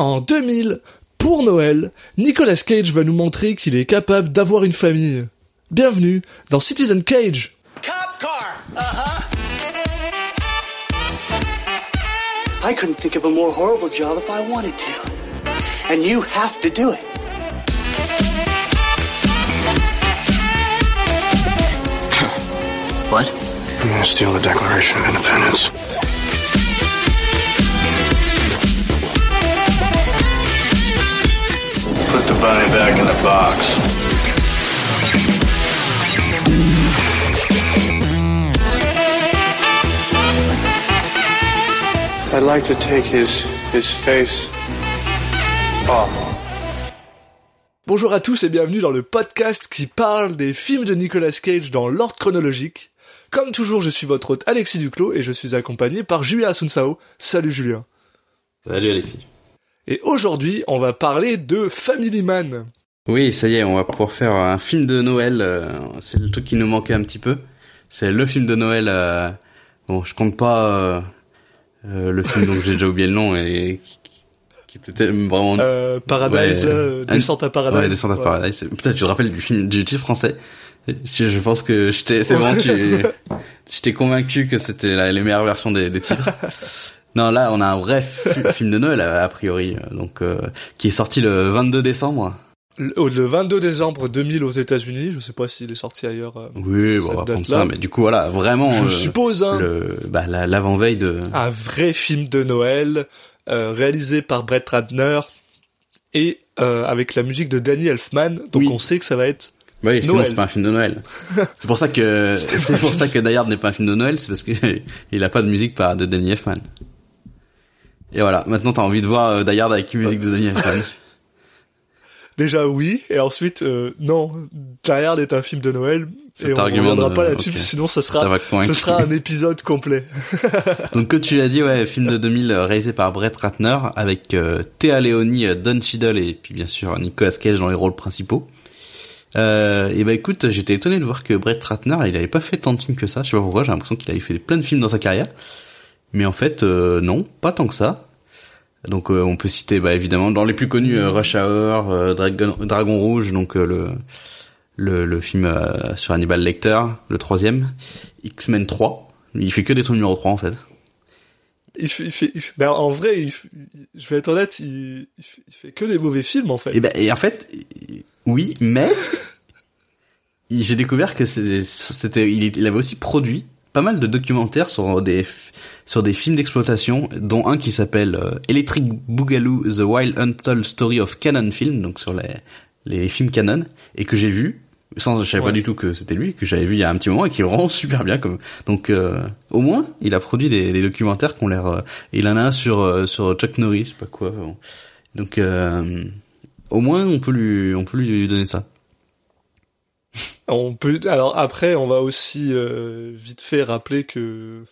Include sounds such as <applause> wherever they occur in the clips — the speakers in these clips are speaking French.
En 2000, pour Noël, Nicolas Cage va nous montrer qu'il est capable d'avoir une famille. Bienvenue dans Citizen Cage. Cop car. Uh-huh. I couldn't think of a more horrible job if I wanted to. And you have to do it. What? I'm gonna steal the Declaration of Independence? Bunny back in the box. I'd like to take his his face off. Bonjour à tous et bienvenue dans le podcast qui parle des films de Nicolas Cage dans l'ordre chronologique. Comme toujours, je suis votre hôte Alexis Duclos et je suis accompagné par Julien Asunsao. Salut Julien. Salut Alexis. Et aujourd'hui, on va parler de Family Man. Oui, ça y est, on va pouvoir faire un film de Noël. euh, C'est le truc qui nous manquait un petit peu. C'est le film de Noël. euh, Bon, je compte pas euh, le film dont j'ai déjà oublié le nom et qui, était vraiment. Euh, Paradise, Ouais. euh, Descente à Paradise. Ouais, Descente à Ouais. Paradise. Putain, tu te rappelles du film du titre français? Je, je pense que je t'ai, c'est bon, tu, je t'ai convaincu que c'était la- les meilleures versions des, des titres. <laughs> Non, là, on a un vrai fi- <laughs> film de Noël a, priori, euh, donc euh, qui est sorti le 22 décembre. Le, oh, le 22 décembre 2000 aux États-Unis. Je sais pas s'il est sorti ailleurs. euh, Oui, bon, on va prendre ça, mais du coup, voilà, vraiment, Je euh, suppose, hein. le, bah, la- l'avant-veille de. un vrai film de Noël réalisé par Brett Ratner et avec la musique de Danny Elfman. Donc Oui. on sait que ça va être Oui, sinon Noël. c'est pas un film de Noël. <laughs> c'est pour ça que C'est pour ça que Die n'est pas un film de Noël, c'est parce que <laughs> il a pas de musique par de Danny Elfman. Et voilà, maintenant t'as envie de voir euh, Die Hard avec une musique de Danny Elfman. <laughs> déjà oui et ensuite euh, non. Die Hard est un film de Noël et on argument reviendra de- pas là-dessus sinon ça sera ce sera un épisode complet. <laughs> Donc comme tu l'as dit, ouais, film de 2000 euh, réalisé par Brett Ratner avec euh, Théa Leoni, euh, Don Cheadle et puis bien sûr Nicolas Cage dans les rôles principaux. Euh, et bah écoute, j'étais étonné de voir que Brett Ratner, il avait pas fait tant de films que ça. Je sais pas pourquoi, j'ai l'impression qu'il avait fait plein de films dans sa carrière. Mais en fait, euh, non, pas tant que ça. Donc euh, on peut citer bah, évidemment dans les plus connus euh, Rush Hour, euh, Dragon, Dragon Rouge, donc le, le le film euh, sur Hannibal Lecter, le troisième, X-Men 3. Il fait que des trucs numéro 3 en fait. Il fait, il fait, il fait- ben, en vrai, il je vais être honnête, il, il fait, que des mauvais films en fait. Et ben et en fait oui, mais <laughs> j'ai découvert que c'était il, il avait aussi produit pas mal de documentaires sur des sur des films d'exploitation dont un qui s'appelle euh, Electric Boogaloo The Wild Untold Story of Canon Film donc sur les les films Canon et que j'ai vu sans je savais Ouais. pas du tout que c'était lui que j'avais vu il y a un petit moment et qui est vraiment <laughs> super bien comme donc euh, au moins il a produit des, des documentaires qui ont l'air euh, il en a un sur euh, sur Chuck Norris je sais pas quoi bon. donc euh, au moins on peut lui on peut lui donner ça On peut. Alors après, on va aussi euh, vite fait rappeler que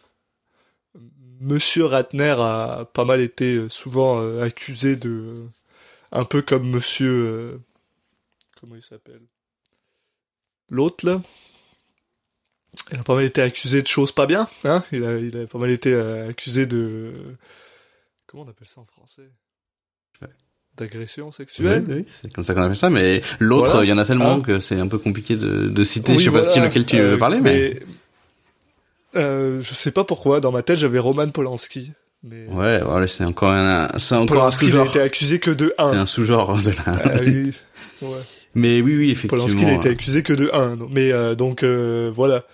Monsieur Ratner a pas mal été euh, souvent euh, accusé de, un peu comme Monsieur, comment il s'appelle, l'autre là? Il a pas mal été accusé de choses pas bien, hein? Il a, il a pas mal été accusé de, comment on appelle ça en français? Ouais. D'agression sexuelle. Oui, oui, c'est comme ça qu'on appelle ça mais l'autre Voilà. il y en a tellement Hein que c'est un peu compliqué de, de citer Oui, je sais pas voilà. lequel tu Euh, veux parler mais, euh, je sais pas pourquoi, dans ma tête j'avais Roman Polanski. Mais ouais voilà c'est encore un c'est encore un Polanski n'a sous-genre été accusé que de c'est 1. un sous-genre de la oui. Ouais. mais oui oui effectivement Polanski n'a été accusé que de 1. Mais euh, donc euh, voilà.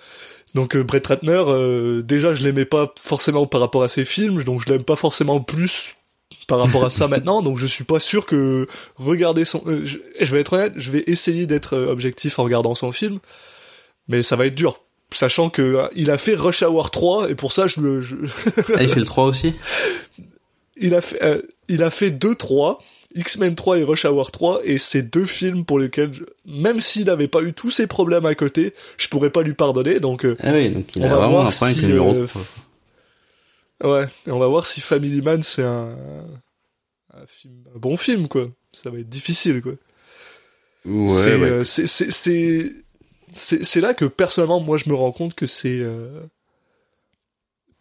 Donc euh, Brett Ratner, euh, déjà je l'aimais pas forcément par rapport à ses films, donc je l'aime pas forcément plus par rapport à ça maintenant, donc je suis pas sûr que regarder son... euh, je, je vais être honnête, je vais essayer d'être euh, objectif en regardant son film, mais ça va être dur. Sachant que euh, il a fait Rush Hour 3 et pour ça je le je- Ah, il fait le 3 aussi? <laughs> Il a fait euh, il a fait 2 3 X-Men 3 et Rush Hour 3 et c'est deux films pour lesquels je- même s'il n'avait pas eu tous ces problèmes à côté, je pourrais pas lui pardonner donc euh, ah oui donc il On a va vraiment voir si, euh, 3 ouais, et on va voir si Family Man c'est un un film un bon film quoi. Ça va être difficile quoi. ouais, c'est ouais. euh, c'est là que personnellement moi je me rends compte que c'est euh,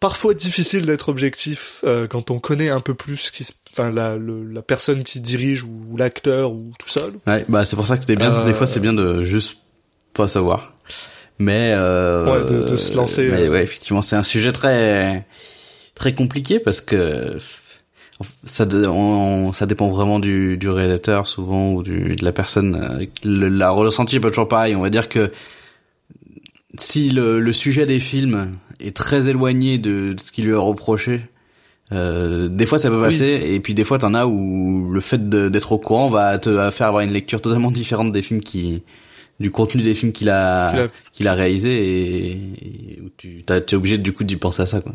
parfois difficile d'être objectif euh, quand on connaît un peu plus qui, enfin la, le, la personne qui dirige ou, l'acteur ou tout seul. Ouais, bah c'est pour ça que c'était bien. Des fois, c'est bien de juste pas savoir. Mais Ouais, de- de se lancer, Mais ouais, effectivement, c'est un sujet très très compliqué parce que ça on- ça dépend vraiment du, du réalisateur souvent ou du, de la personne. euh, Le, la ressenti est pas toujours pareil. On va dire que si le, le sujet des films est très éloigné de, de ce qui lui est reproché, euh, des fois ça peut passer et puis des fois t'en as où le fait d'être au courant va te va faire avoir une lecture totalement différente des films qui du contenu des films qu'il a Qu'il a- réalisé et, et tu t'es obligé du coup d'y penser à ça quoi.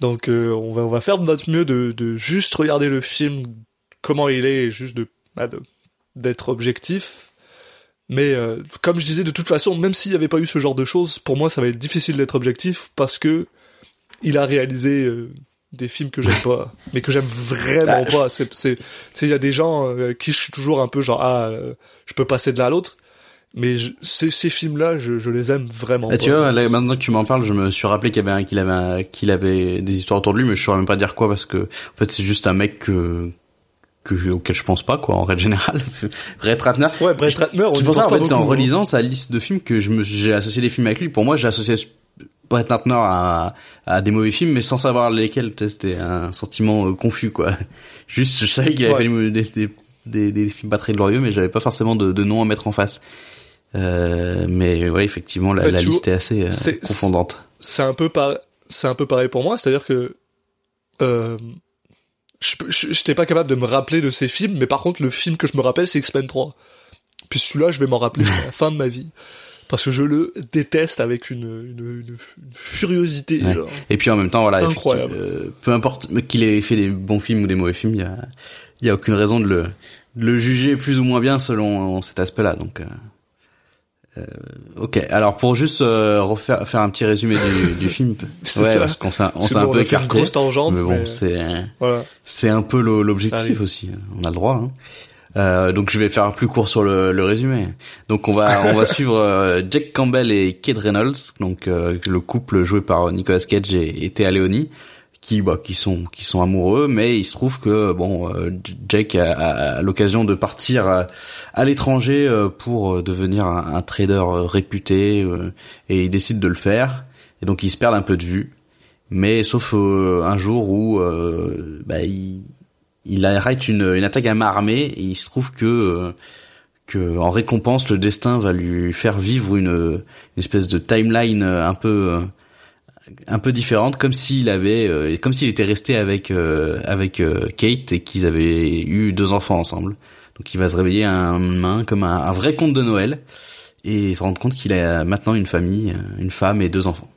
Donc euh, on va on va faire de notre mieux de, de juste regarder le film comment il est et juste de bah, de- d'être objectif. Mais euh, comme je disais, de toute façon, même s'il n'y avait pas eu ce genre de choses, pour moi, ça va être difficile d'être objectif parce que il a réalisé euh, des films que j'aime pas, <laughs> mais que j'aime vraiment Bah, pas. C'est, c'est, il y a des gens qui je suis toujours un peu genre ah, je peux passer de l'un à l'autre, mais je- ces, ces films-là, je, je les aime vraiment. Pas. tu vois, là, maintenant que tu m'en parles, je me suis rappelé qu'il y avait un- qu'il avait qu'il avait des histoires autour de lui, mais je saurais même pas dire quoi parce que en fait c'est juste un mec que que auquel je pense pas quoi en règle générale. <laughs> Brett Ratner. Ouais, Brett Ratner, on C'est pour ça en fait c'est en hein. relisant sa liste de films que je me j'ai associé des films avec lui. Pour moi, j'ai associé Brett Ratner à, à des mauvais films, mais sans savoir lesquels. C'était un sentiment euh, confus quoi. <laughs> Juste, je savais qu'il avait Ouais. fait des, des, des, des films pas très glorieux, mais j'avais pas forcément de, de nom à mettre en face. Euh, mais ouais, effectivement, la, Bah, la liste est assez euh, c'est- confondante. c'est un peu par... c'est un peu pareil pour moi, c'est-à-dire que euh, je j'étais pas capable de me rappeler de ces films, mais par contre le film que je me rappelle c'est X-Men 3. Puis celui-là, je vais m'en rappeler à la fin de ma vie parce que je le déteste avec une une, furiosité. Ouais. Et puis en même temps, voilà, Incroyable. euh, peu importe qu'il ait fait des bons films ou des mauvais films, il y a, y a aucune raison de le, de le juger plus ou moins bien selon cet aspect-là. Donc, euh, euh, ok. Alors pour juste euh, refaire faire un petit résumé du, <laughs> du film, C'est ouais, ça. parce qu'on s'est on s'est un peu écarté. grosse tangente, mais bon, mais- c'est Voilà. c'est un peu l'objectif aussi. On a le droit. Hein. Euh, donc je vais faire plus court sur le, le résumé. Donc on va on va <laughs> suivre euh, Jack Campbell et Kate Reynolds, donc euh, le couple joué par Nicolas Cage et, et Théa Leoni, qui bah qui sont qui sont amoureux, mais il se trouve que bon euh, Jack a, a- a l'occasion de partir à, à l'étranger euh, pour euh, devenir un, un trader euh, réputé euh, et il décide de le faire. Et donc ils se perdent un peu de vue. Mais sauf euh, un jour où euh, bah, il, il arrête une, une attaque à main armée et il se trouve que euh, que en récompense le destin va lui faire vivre une, une espèce de timeline euh, un peu euh, un peu différente comme s'il avait euh, comme s'il était resté avec euh, avec euh, Kate et qu'ils avaient eu deux enfants ensemble donc il va se réveiller un main comme un, un vrai conte de Noël et se rendre compte qu'il a maintenant une famille euh, une femme et deux enfants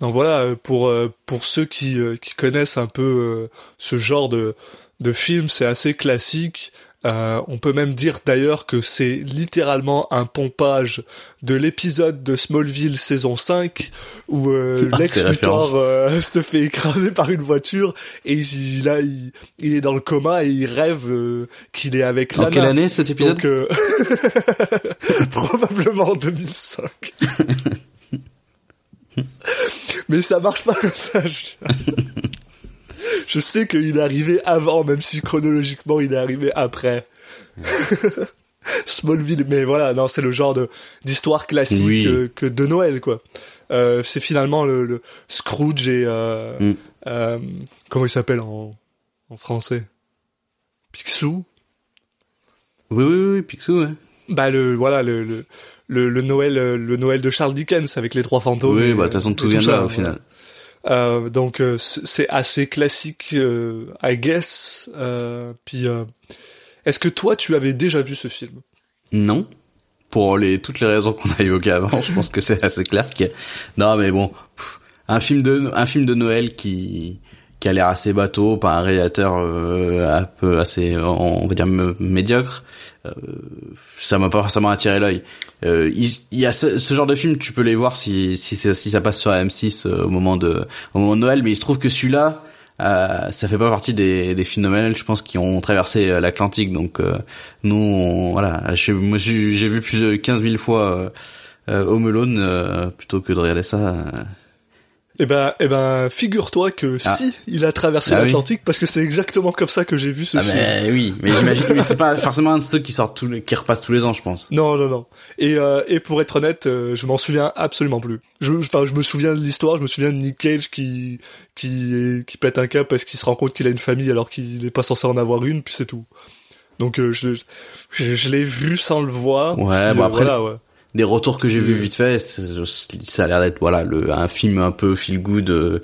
Donc voilà, euh, pour euh, pour ceux qui qui connaissent un peu ce genre de de film, c'est assez classique. Euh, on peut même dire d'ailleurs que c'est littéralement un pompage de l'épisode de Smallville saison 5 où euh, Ah, Lex. Luthor euh, <laughs> se fait écraser par une voiture et il, là il, il est dans le coma et il rêve qu'il est avec en Lana. quelle année cet épisode Donc <laughs> probablement en 2005. <laughs> Mais ça marche pas comme ça. Je, je sais qu'il est arrivé avant, même si chronologiquement il est arrivé après. <laughs> Smallville, mais voilà, non, c'est le genre de d'histoire classique Oui. que de Noël, quoi. Euh, c'est finalement le, le Scrooge et euh, Mm. euh, comment il s'appelle en, en français? Picsou? Oui oui oui Picsou ouais. Bah le voilà le le, Noël euh, le Noël de Charles Dickens avec les trois fantômes. Oui, et, bah, de toute façon, tout vient de là, au voilà. Euh, donc euh, c'est assez classique, euh, I guess. Euh, puis euh, est-ce que toi tu avais déjà vu ce film? Non. Pour les toutes les raisons qu'on a évoquées avant, je pense que c'est assez clair que non mais bon, un film de un film de Noël qui qui a l'air assez bateau par un réalisateur euh, un peu assez on va dire médiocre. euh, ça m'a pas forcément attiré l'œil. Euh, il, y a ce, genre de film, tu peux les voir si si, si ça passe sur M6 euh, au moment de au moment de Noël, mais il se trouve que celui-là, euh, ça fait pas partie des, des films de Noël, je pense, qui ont traversé euh, l'Atlantique. Donc euh, nous, voilà, je- moi j'ai vu plus de 15 000 fois euh, Home Alone plutôt que de regarder ça. Eh ben, eh ben, figure-toi que Ah. si il a traversé Ah oui. l'Atlantique, parce que c'est exactement comme ça que j'ai vu ce Ah film. mais oui, mais j'imagine mais c'est pas forcément un de ceux qui sortent tous les, qui repassent tous les ans, je pense. Non, non, non. Et, euh, et pour être honnête, euh, je m'en souviens absolument plus. Je, enfin, je me souviens de l'histoire, je me souviens de Nick Cage qui, qui, qui pète un câble parce qu'il se rend compte qu'il a une famille alors qu'il n'est pas censé en avoir une, puis c'est tout. Donc, euh, je, je, je l'ai vu sans le voir. Ouais, puis, bon, euh, après- voilà, ouais. Des retours que j'ai vus vite fait, ça a l'air d'être voilà le un film un peu feel good, euh,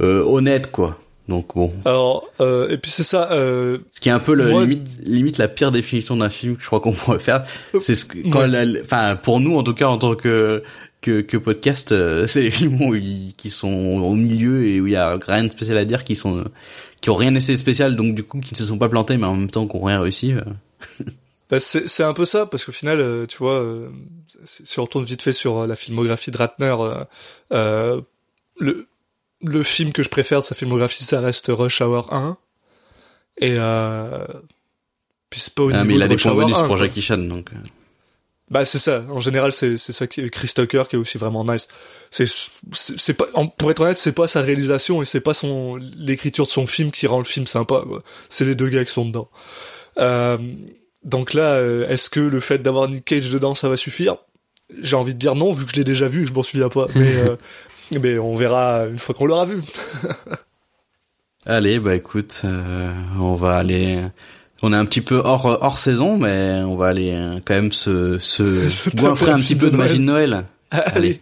euh, honnête quoi. Donc bon, Alors, euh, et puis c'est ça, euh, ce qui est un peu le Moi- limite limite la pire définition d'un film que je crois qu'on pourrait faire, c'est ce que quand Ouais. enfin pour nous en tout cas en tant que que, que podcast, euh, c'est les films où ils- qui sont au milieu et où il y a rien de spécial à dire, qui sont qui ont rien essayé de spécial, donc du coup qui ne se sont pas plantés, mais en même temps qui ont rien réussi. <laughs> Bah, c'est c'est un peu ça parce qu'au final euh, tu vois euh, si on retourne vite fait sur euh, la filmographie de Ratner euh, euh, le le film que je préfère de sa filmographie ça reste Rush Hour 1 et euh, puis c'est pas au Ah, niveau mais il a de des Rush points bonus 1, pour quoi. Jackie Chan, donc. bah c'est ça. En général c'est c'est ça qui est Chris Tucker qui est aussi vraiment nice. C'est c'est pas pour être honnête c'est pas sa réalisation et c'est pas son l'écriture de son film qui rend le film sympa c'est les deux gars qui sont dedans. Euh, donc là, euh, est-ce que le fait d'avoir Nick Cage dedans, ça va suffire? J'ai envie de dire non, vu que je l'ai déjà vu, et que je m'en souviens pas. Mais, <laughs> euh, mais on verra une fois qu'on l'aura vu. <laughs> Allez, bah écoute, euh, on va aller. On est un petit peu hors hors saison, mais on va aller euh, quand même se se <laughs> Se goinfrer taper un petit peu de de magie de Noël. Allez,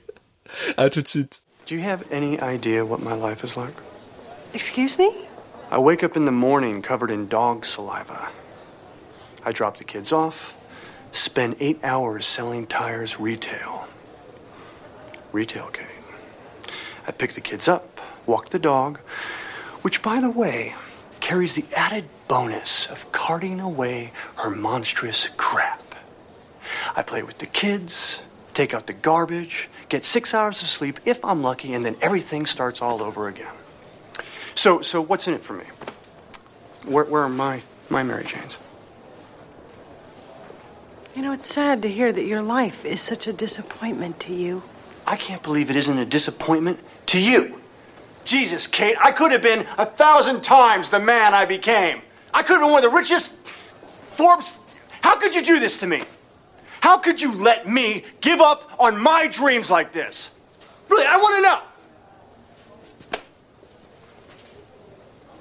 à tout de suite. Do you have any idea what my life is like? Excuse me? I wake up in the morning covered in dog saliva. I drop the kids off, spend eight hours selling tires retail. Retail, Kate. I pick the kids up, walk the dog, which, by the way, carries the added bonus of carting away her monstrous crap. I play with the kids, take out the garbage, get six hours of sleep if I'm lucky, and then everything starts all over again. So, so what's in it for me? Where, where are my, my Mary Janes? You know, it's sad to hear that your life is such a disappointment to you. I can't believe it isn't a disappointment to you. Jesus, Kate, I could have been a thousand times the man I became. I could have been one of the richest Forbes. How could you do this to me? How could you let me give up on my dreams like this? Really, I want to know.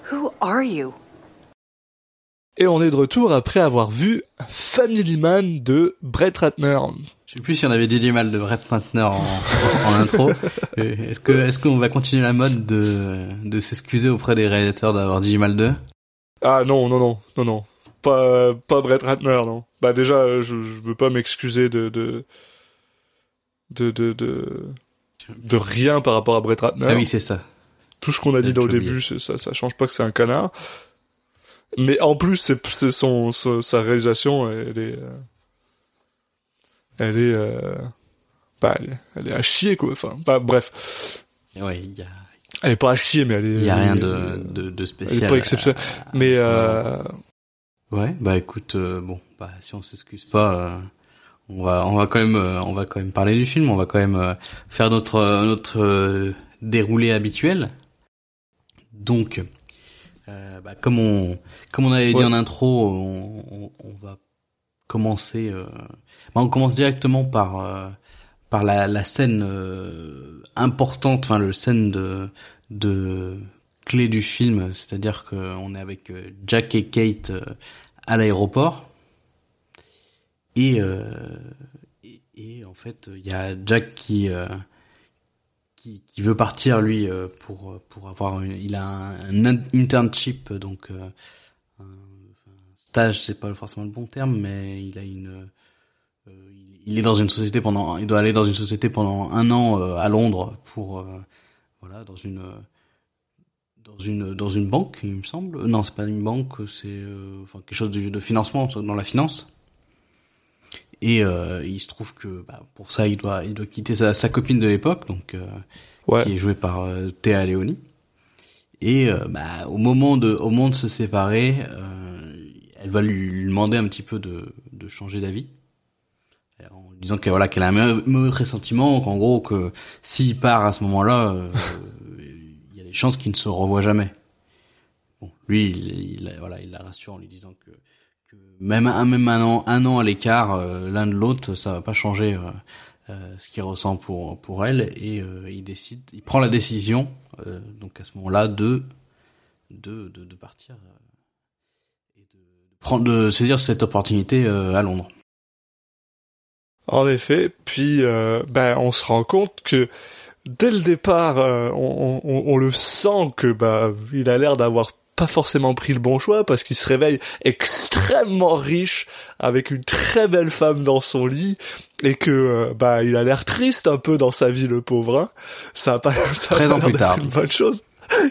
Who are you? Et on est de retour après avoir vu Family Man de Brett Ratner. Je sais plus si on avait dit du mal de Brett Ratner en, en intro. <laughs> Est-ce que est-ce qu'on va continuer la mode de de s'excuser auprès des réalisateurs d'avoir dit du mal d'eux? Ah non, non, non, non, non. Pas, pas Brett Ratner, non. Bah déjà, je, je veux pas m'excuser de de, de, de, de, de rien par rapport à Brett Ratner. Ah oui, c'est ça. Tout ce qu'on a dit dans le début, ça, ça change pas que c'est un canard. Mais en plus, c'est son, son- sa réalisation, elle est, euh, elle est, euh, bah, elle est, elle est à chier quoi. Enfin, bah, bref, Ouais, il y a elle est pas à chier, mais elle est. il y a rien elle est- de de, de Elle spécial. est pas exceptionnelle. Mais euh, Ouais, bah écoute, euh, bon, bah si on s'excuse pas, on va on va quand même on va quand même parler du film, on va quand même faire notre notre déroulé habituel. Donc, euh, bah, comme on comme on avait dit en intro, on, on, on va commencer. euh, bah, on commence directement par euh, par la, la scène euh, importante, enfin le scène de de clé du film, c'est-à-dire qu'on est avec euh, Jack et Kate euh, à l'aéroport et, euh, et et en fait il y a Jack qui euh, qui, qui veut partir lui euh, pour pour avoir une, il a un, internship donc euh, un, stage c'est pas forcément le bon terme mais il a une euh, il- est dans une société pendant il doit aller dans une société pendant un an euh, à Londres pour euh, voilà dans une dans une dans une banque il me semble. Non c'est pas une banque c'est euh, enfin quelque chose de, de financement dans la finance et euh, il se trouve que bah, pour ça il doit il doit quitter sa, sa copine de l'époque donc euh, ouais. qui est jouée par euh, Théa Leoni et euh, bah, au moment de au moment de se séparer euh, elle va lui, lui demander un petit peu de de changer d'avis en disant que voilà qu'elle a un mauvais pressentiment qu'en gros que s'il part à ce moment-là euh, des chances qu'ils ne se revoient jamais. Bon, lui, il, il, voilà, il la rassure en lui disant que même un même un an, un an à l'écart euh, l'un de l'autre, ça va pas changer euh, euh, ce qu'il ressent pour pour elle et il décide, il prend la décision donc à ce moment-là de de de, partir et de, prendre de saisir cette opportunité à Londres. En effet, puis euh, ben on se rend compte que dès le départ, euh, on, on, on le sent que bah il a l'air d'avoir pas forcément pris le bon choix parce qu'il se réveille extrêmement riche avec une très belle femme dans son lit et que euh, bah il a l'air triste un peu dans sa vie le pauvre. Hein. Ça a pas <laughs> ça a 13 pas ans plus tard. Une bonne chose.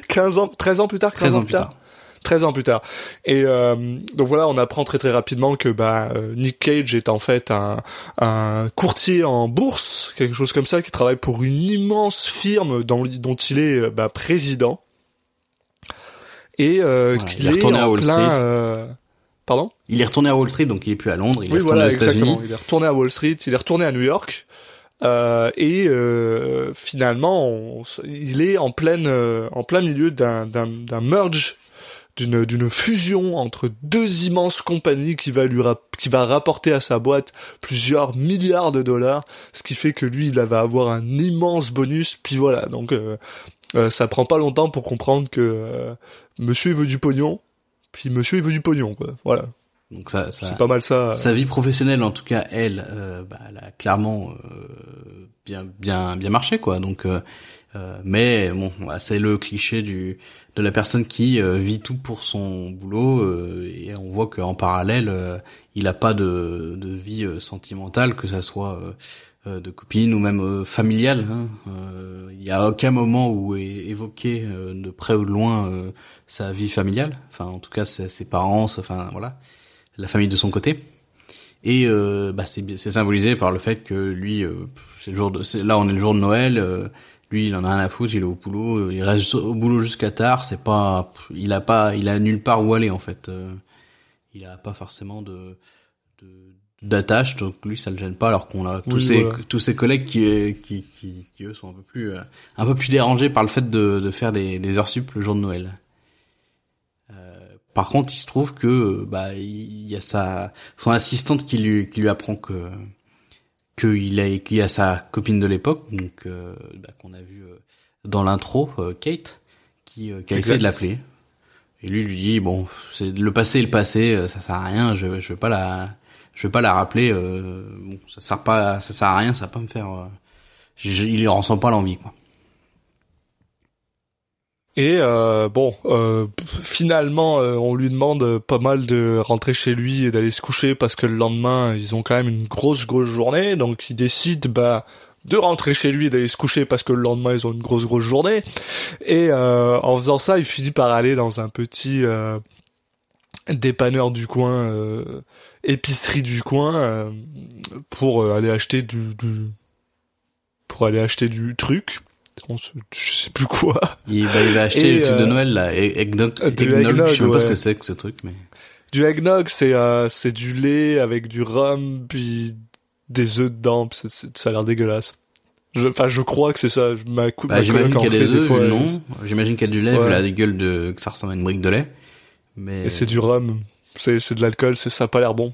15 ans 13 ans plus tard 15 13 ans plus tard. 13 ans plus tard. Et euh, donc voilà, on apprend très très rapidement que bah euh, Nick Cage est en fait un, un courtier en bourse, quelque chose comme ça, qui travaille pour une immense firme dont, dont il est euh, bah, président. Et euh, Voilà, il est est, retourné à Wall plein... Street. euh, Pardon Il est retourné à Wall Street, donc il est plus à Londres, il est Oui, retourné voilà, aux exactement. Il est retourné à Wall Street, il est retourné à New York. Euh, et euh, finalement, on- il est en pleine, euh, en plein milieu d'un, d'un, d'un merge, d'une, d'une fusion entre deux immenses compagnies qui va lui, rap- qui va rapporter à sa boîte plusieurs milliards de dollars, ce qui fait que lui, il va avoir un immense bonus. Puis voilà, donc euh, euh, ça prend pas longtemps pour comprendre que euh, Monsieur il veut du pognon, puis Monsieur il veut du pognon, quoi. Voilà, Donc ça, ça, c'est pas mal ça. Sa vie professionnelle, en tout cas, elle, euh, bah, elle a clairement euh, bien, bien, bien marché, quoi. Donc, euh, euh, mais bon, bah, c'est le cliché du de la personne qui euh, vit tout pour son boulot euh, et on voit qu'en parallèle, euh, il a pas de, de vie euh, sentimentale, que ça soit euh, euh, de copine ou même euh, familiale. hein. Euh, Il y a aucun moment où est évoqué euh, de près ou de loin euh, sa vie familiale. Enfin, en tout cas, ses, parents, enfin voilà, la famille de son côté. Et euh, bah, c'est symbolisé par le fait que lui, euh, c'est le jour de, là on est le jour de Noël. euh, lui, il en a rien à foutre, il est au boulot, euh, il reste au boulot jusqu'à tard. C'est pas, il a pas, il a nulle part où aller en fait. euh, il a pas forcément de- d'attache, donc lui ça le gêne pas, alors qu'on a tous Oui, ses voilà. tous ses collègues qui, qui qui qui eux sont un peu plus euh, un peu plus dérangés par le fait de de faire des des heures sup le jour de Noël. Euh, par contre, il se trouve que bah il y a sa son assistante qui lui qui lui apprend que que il a qu'il a sa copine de l'époque donc euh, bah, qu'on a vu euh, dans l'intro euh, Kate qui euh, qui a essayé de l'appeler et lui lui dit bon c'est le passé est le passé euh, ça sert à rien je je vais pas la je vais pas la rappeler euh, bon ça sert pas ça sert à rien ça va pas me faire euh, je- il en ressent pas l'envie quoi Et euh, bon, euh, finalement, euh, on lui demande pas mal de rentrer chez lui et d'aller se coucher parce que le lendemain, ils ont quand même une grosse grosse journée, donc il décide bah de rentrer chez lui et d'aller se coucher parce que le lendemain ils ont une grosse grosse journée. Et euh, en faisant ça, il finit par aller dans un petit euh, dépanneur du coin, euh, épicerie du coin, euh, pour euh, aller acheter du, du pour aller acheter du truc. On se, je sais plus quoi. il, bah, il va acheter Et, le truc de euh, Noël là eggnog, euh, eggnog, je sais pas ce que c'est que ce truc mais Du eggnog, c'est euh, c'est du lait avec du rhum puis des œufs dedans. ça a l'air dégueulasse. Enfin, je, crois que c'est ça. Je- Ma, cou- Bah, ma j'imagine qu'il y a des œufs, c'est- J'imagine qu'il y a du lait, Ouais. vu la gueule de, que ça ressemble à une brique de lait. Mais Et c'est du rhum. C'est c'est de l'alcool. C'est ça a pas l'air bon.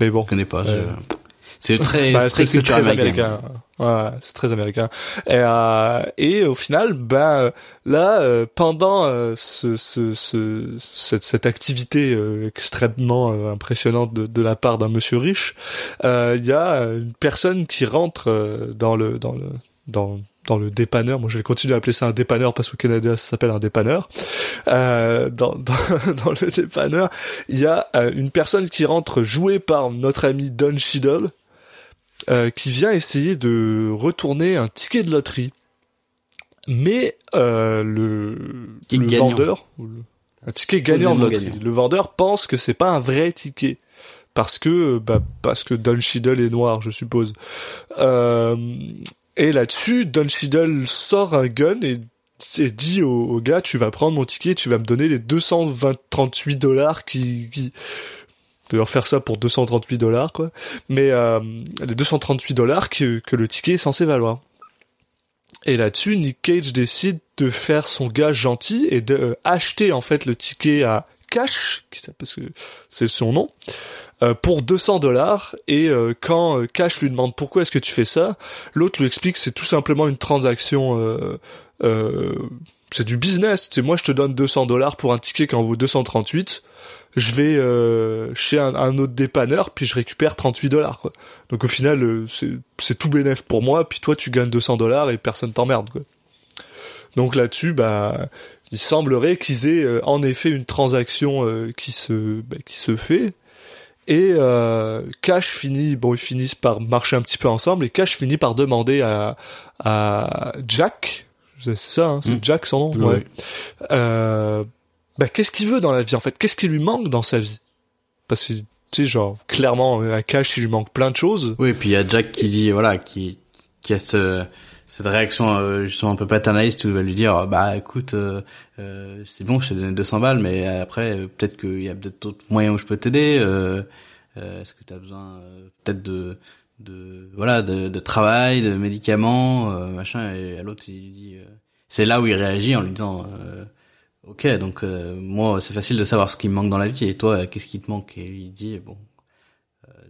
Mais bon. je connais pas. Euh, je- C'est très, Bah, très américain. Ouais, c'est très américain. Et, euh, et au final, ben là, euh, pendant euh, ce, ce, ce- cette, cette activité euh, extrêmement euh, impressionnante de, de la part d'un monsieur riche, euh, il y a une personne qui rentre euh, dans le dans le dans dans le dépanneur. Moi, je vais continuer à appeler ça un dépanneur parce qu'au Canada, ça s'appelle un dépanneur. Euh, dans, <laughs> dans, dans le dépanneur, il y a euh, une personne qui rentre jouée par notre ami Don Cheadle, euh, qui vient essayer de retourner un ticket de loterie. Mais le, vendeur, le- un ticket gagnant de loterie, gagnant. le vendeur pense que c'est pas un vrai ticket parce que bah, parce que Don Cheadle est noir, je suppose. Euh, et là-dessus, Don Cheadle sort un gun et, et dit au, gars, tu vas prendre mon ticket, tu vas me donner les 238 dollars qui, qui d'ailleurs faire ça pour 238 dollars quoi, mais euh, les 238 dollars que, que le ticket est censé valoir. Et là-dessus, Nick Cage décide de faire son gars gentil et de euh, acheter en fait le ticket à Cash, qui parce que c'est son nom, euh, pour 200 dollars. Et euh, quand euh, Cash lui demande pourquoi est-ce que tu fais ça, l'autre lui explique que c'est tout simplement une transaction. euh, c'est du business. C'est moi, je te donne 200 dollars pour un ticket qui en vaut 238. Je vais chez un, autre dépanneur, puis je récupère 38 dollars. Donc au final, c'est c'est tout bénéf pour moi. Puis toi, tu gagnes 200 dollars et personne t'emmerde. quoi. Donc là-dessus, bah, il semblerait qu'ils aient euh, en effet une transaction euh, qui se bah, qui se fait. Et euh, Cash finit, bon, ils finissent par marcher un petit peu ensemble. Et Cash finit par demander à, à Jack, c'est ça, hein, c'est Mm. Jack son nom, Oui, ouais. oui. Euh, bah, qu'est-ce qu'il veut dans la vie en fait? Qu'est-ce qui lui manque dans sa vie? Parce que tu sais, genre clairement à Cash, il lui manque plein de choses. Oui, et puis il y a Jack qui dit, voilà, qui, qui a ce, cette réaction euh, justement un peu paternaliste où il va lui dire, bah écoute, euh, euh, c'est bon, je t'ai donné 200 balles, mais après, euh, peut-être qu'il y a peut-être d'autres moyens où je peux t'aider. Euh, euh, Est-ce que tu as besoin euh, peut-être de, de voilà, de, de travail, de médicaments, euh, machin Et à l'autre, il dit, euh, c'est là où il réagit en lui disant, euh, ok, donc euh, moi, c'est facile de savoir ce qui me manque dans la vie, et toi, qu'est-ce qui te manque? Et lui, il dit, bon.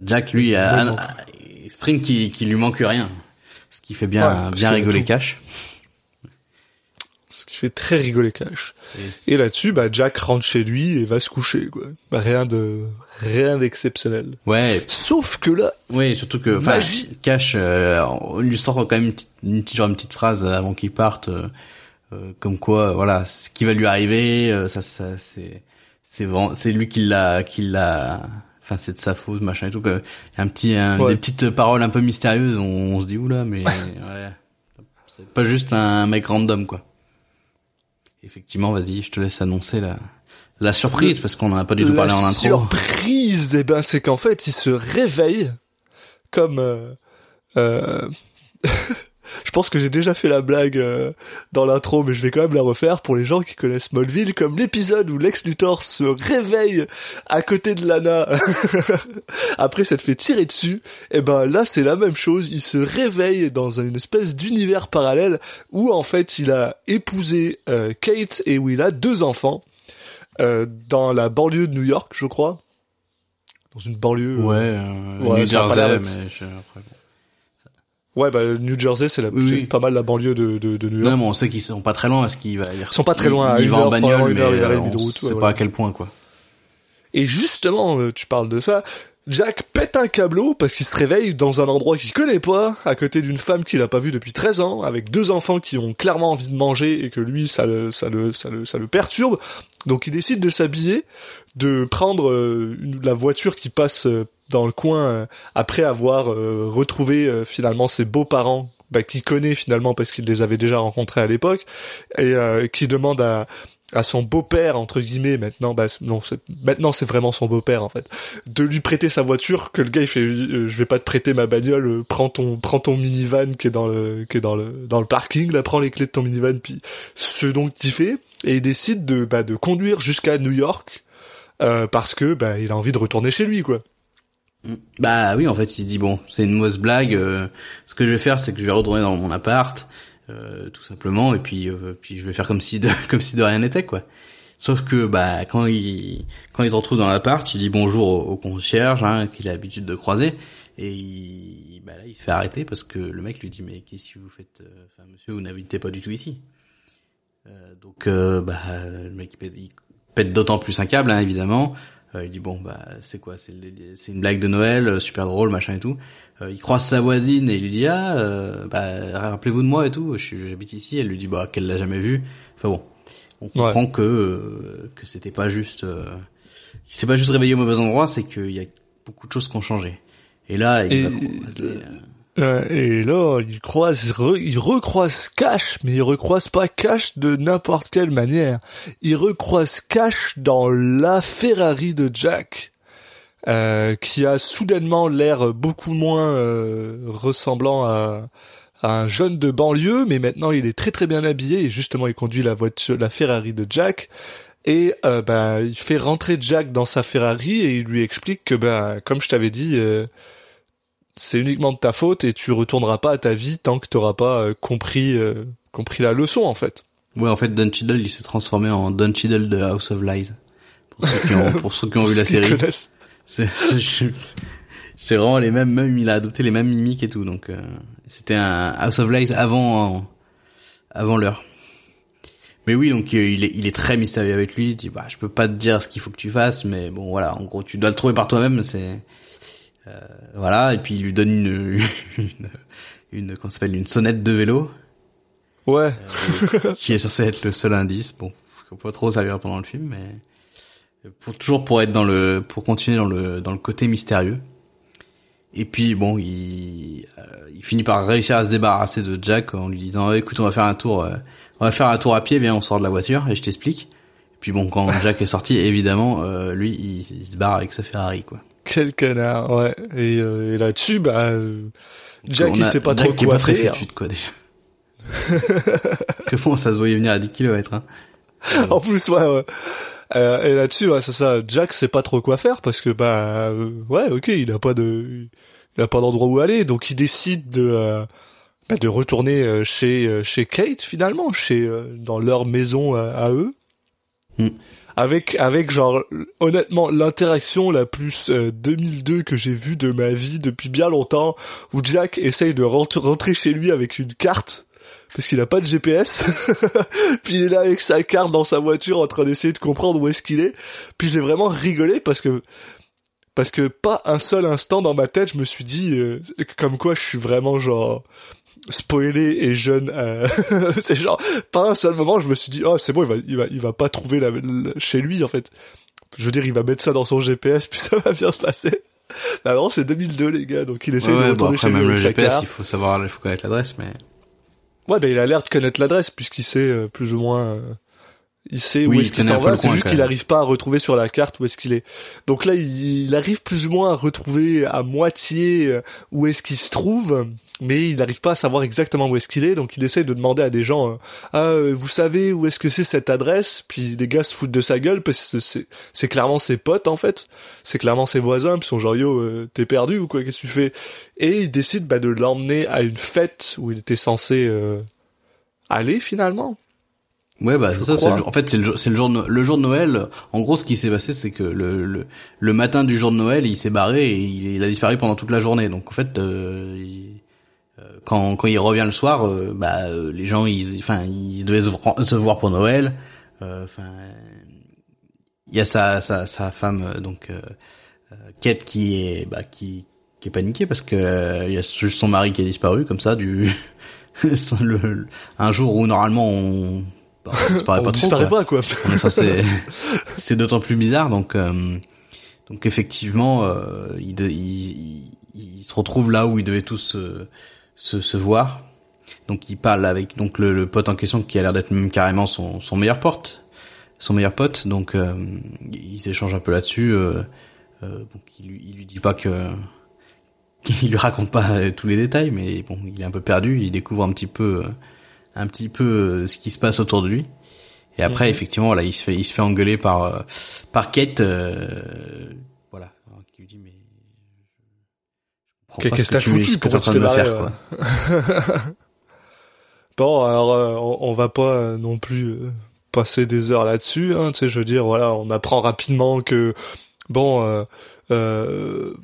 Jack, lui, a, a- a- exprime qu'il qu'il lui manque rien. Ce qui fait bien, Ouais, bien rigoler. Cash. Ce qui fait très rigoler Cash. Et, Et là-dessus, bah, Jack rentre chez lui et va se coucher, quoi. Bah, rien de, rien d'exceptionnel. ouais, Sauf que là, ouais, surtout que, Magie. Cash, euh, on lui sort quand même une petite, une petite, genre une petite phrase avant qu'il parte, euh, euh, comme quoi, voilà, ce qui va lui arriver, euh, ça, ça, c'est, c'est c'est lui qui l'a, qui l'a, enfin, c'est de sa faute, machin et tout. Que, un petit, un- Ouais. des petites paroles un peu mystérieuses, on, on se dit oula, mais ouais, c'est pas juste un mec random, quoi. Effectivement, vas-y, je te laisse annoncer la, la surprise parce qu'on en a pas du tout parlé en intro. surprise, eh ben, c'est qu'en fait, il se réveille comme, euh, euh, <laughs> je pense que j'ai déjà fait la blague euh, dans l'intro, mais je vais quand même la refaire pour les gens qui connaissent Smallville, comme l'épisode où Lex Luthor se réveille à côté de Lana <laughs> après s'être fait tirer dessus. Et ben là, c'est la même chose. Il se réveille dans une espèce d'univers parallèle où en fait, il a épousé euh, Kate et où il a deux enfants euh, dans la banlieue de New York, je crois. Dans une banlieue. euh, Ouais, euh, Ouais, New Jersey, mais je. Ouais, bah New Jersey, c'est Oui, pas mal la banlieue de, de, de New York. Non, mais on sait qu'ils sont pas très loin. Est-ce qu'il va Ils sont pas très loin, à Il, une va en bagnole, mais euh, on sait pas à quel point, quoi. Et justement, euh, tu parles de ça. Jack pète un câbleau parce qu'il se réveille dans un endroit qu'il connaît pas, à côté d'une femme qu'il a pas vue depuis 13 ans, avec deux enfants qui ont clairement envie de manger et que lui, ça le, ça le, ça le, ça le perturbe. Donc il décide de s'habiller, de prendre euh, une- la voiture qui passe euh, dans le coin euh, après avoir euh, retrouvé euh, finalement ses beaux-parents bah, qu'il connaît finalement parce qu'il les avait déjà rencontrés à l'époque et qui demande à à son beau-père entre guillemets maintenant bah non c'est maintenant c'est vraiment son beau-père en fait de lui prêter sa voiture que le gars il fait euh, je vais pas te prêter ma bagnole euh, prends ton prends ton minivan qui est dans le qui est dans le dans le parking là prends les clés de ton minivan puis ce donc il fait et il décide de bah de conduire jusqu'à New York euh, parce que bah il a envie de retourner chez lui quoi Bah oui, en fait, il se dit bon, c'est une mauvaise blague. euh, ce que je vais faire, c'est que je vais retourner dans mon appart, euh, tout simplement, et puis euh, puis je vais faire comme si de <laughs> comme si de rien n'était, quoi. Sauf que bah quand il quand il se retrouve dans l'appart, il dit bonjour au, concierge hein, qu'il a l'habitude de croiser, et il, bah là, il se fait arrêter parce que le mec lui dit mais qu'est-ce que vous faites, euh, enfin monsieur, vous n'habitez pas du tout ici. Euh, donc euh, bah le mec il pète, pète d'autant plus un câble hein, évidemment. Euh, il dit bon bah c'est quoi c'est une blague de Noël euh, super drôle machin et tout. Euh, il croise sa voisine et il lui dit ah euh, bah rappelez-vous de moi et tout j'habite ici. Elle lui dit bah qu'elle l'a jamais vu. Enfin bon on comprend que euh, que c'était pas juste euh, il s'est pas juste réveillé au mauvais endroit c'est qu'il y a beaucoup de choses qui ont changé. Et là il Et- va euh, Euh, et là, il croise, il recroise Cash, mais il recroise pas Cash de n'importe quelle manière. Il recroise Cash dans la Ferrari de Jack, euh, qui a soudainement l'air beaucoup moins euh, ressemblant à, un jeune de banlieue, mais maintenant il est très très bien habillé et justement il conduit la voiture, la Ferrari de Jack. Et euh, ben il fait rentrer Jack dans sa Ferrari et il lui explique que ben comme je t'avais dit. C'est uniquement de ta faute et tu retourneras pas à ta vie tant que t'auras pas euh, compris euh, compris la leçon en fait. Ouais, en fait, Don Cheadle, il s'est transformé en Don Cheadle de House of Lies. Pour ceux qui ont, pour ceux qui ont <laughs> vu la Ceux série. C'est, vraiment les mêmes, même, il a adopté les mêmes mimiques et tout, donc, euh, c'était un House of Lies avant, avant l'heure. Mais oui, donc, euh, il est, il est très mystérieux avec lui, il dit, bah, je peux pas te dire ce qu'il faut que tu fasses, mais bon, voilà, en gros, tu dois le trouver par toi-même, c'est, voilà, et puis il lui donne une, <laughs> une, une, comment ça s'appelle, une sonnette de vélo, Ouais. qui est censé être le seul indice. Bon, faut pas trop servir pendant le film, mais pour toujours pour être dans le, pour continuer dans le dans le côté mystérieux. Et puis bon, il euh, il finit par réussir à se débarrasser de Jack en lui disant écoute, on va faire un tour, euh, on va faire un tour à pied, viens, on sort de la voiture et je t'explique. Et puis bon, quand Jack est sorti, <laughs> évidemment, euh, lui, il, il se barre avec sa Ferrari, quoi. Quel connard, ouais. Et, euh, et là-dessus, bah, euh, Jack, il sait pas Jack trop quoi pas très faire. futude, quoi, déjà. que bon, ça se voyait venir à 10 km, hein. <laughs> En plus, ouais, ouais. Euh, et là-dessus, ouais, c'est ça. Jack sait pas trop quoi faire parce que, bah, euh, ouais, ok, il a pas de, il a pas d'endroit où aller, donc il décide de, euh, bah, de retourner euh, chez, chez Kate finalement, chez, dans leur maison à eux. Hmm. Avec, avec genre, honnêtement, l'interaction la plus euh, 2002 que j'ai vue de ma vie depuis bien longtemps, où Jack essaye de rent- rentrer chez lui avec une carte, parce qu'il a pas de GPS. <laughs> puis il est là avec sa carte dans sa voiture en train d'essayer de comprendre où est-ce qu'il est. Puis j'ai vraiment rigolé parce que parce que pas un seul instant dans ma tête je me suis dit euh, comme quoi je suis vraiment genre spoilé et jeune. euh, <laughs> c'est genre pas un seul moment je me suis dit oh c'est bon il va il va il va pas trouver la, la- chez lui en fait. Je veux dire il va mettre ça dans son GPS puis <laughs> ça va bien se passer. Mais alors c'est 2002 les gars donc il essaie Ouais, de bon, retourner après, chez lui même le avec GPS, il faut savoir, il faut connaître l'adresse, mais. Ouais, ben il a l'air de connaître l'adresse puisqu'il sait euh, plus ou moins. euh, il sait Oui, où il est-ce qu'il s'en va. C'est juste qu'il n'arrive pas à retrouver sur la carte où est-ce qu'il est. Donc là, il, il arrive plus ou moins à retrouver à moitié euh, où est-ce qu'il se trouve, mais il n'arrive pas à savoir exactement où est-ce qu'il est. Donc il essaie de demander à des gens, euh, ah, euh, vous savez où est-ce que c'est cette adresse? Puis les gars se foutent de sa gueule parce que c'est c'est clairement ses potes en fait. C'est clairement ses voisins. Puis ils sont genre yo, euh, t'es perdu ou quoi? Qu'est-ce que tu fais? Et il décide bah, de l'emmener à une fête où il était censé euh, aller finalement. Ouais, bah, c'est ça, c'est crois. le jour- en fait, c'est le, jour- c'est le jour, de le jour de Noël. En gros, ce qui s'est passé, c'est que le, le, le matin du jour de Noël, il s'est barré et il, il a disparu pendant toute la journée. Donc, en fait, euh, il- euh, quand, quand il revient le soir, euh, bah, euh, les gens, ils, enfin, ils devaient se, vo- se voir pour Noël. Euh, Enfin, il y a sa, sa, sa femme, euh, donc, euh, euh, Kate, qui est, bah, qui, qui est paniquée parce que euh, il y a juste son mari qui a disparu comme ça du, <laughs> le- un jour où normalement on, bah, on disparaît On pas trop. disparaît quoi. pas quoi. On est censé- c'est d'autant plus bizarre donc euh, donc effectivement euh, il, il, il- il se retrouve là où ils devaient tous se, se, se voir. Donc il parle avec donc le, le pote en question qui a l'air d'être même carrément son, son meilleur pote son meilleur pote. Donc euh, ils échangent un peu là-dessus euh, euh, donc il, lui- il lui dit pas que <laughs> il lui raconte pas euh, tous les détails mais bon il est un peu perdu. Il découvre un petit peu euh, un petit peu euh, ce qui se passe autour de lui. Et après, Mhm. effectivement, voilà, il se fait, il se fait engueuler par euh, par Kate, euh, voilà, alors, qui lui dit mais pas Qu'est-ce ce que t'as tu- foutu que pour en train de me te faire, quoi. <laughs> Bon, alors euh, on, on va pas euh, non plus euh, passer des heures là-dessus. Hein, tu sais, je veux dire, voilà, on apprend rapidement que bon, euh, euh,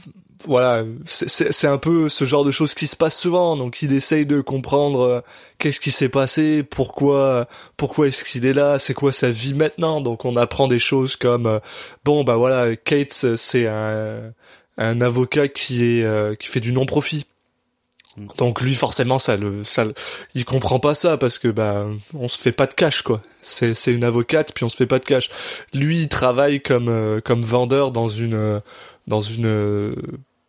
voilà, c'est- c'est c'est un peu ce genre de choses qui se passe souvent. Donc, il essaye de comprendre euh, qu'est-ce qui s'est passé, pourquoi, pourquoi est-ce qu'il est là, c'est quoi sa vie maintenant. Donc, on apprend des choses comme euh, bon, bah voilà, Kate, c'est un un avocat qui est euh, qui fait du non-profit. Donc lui forcément ça le ça le- il comprend pas ça parce que bah on se fait pas de cash quoi. C'est c'est une avocate puis on se fait pas de cash. Lui il travaille comme euh, comme vendeur dans une euh, dans une euh,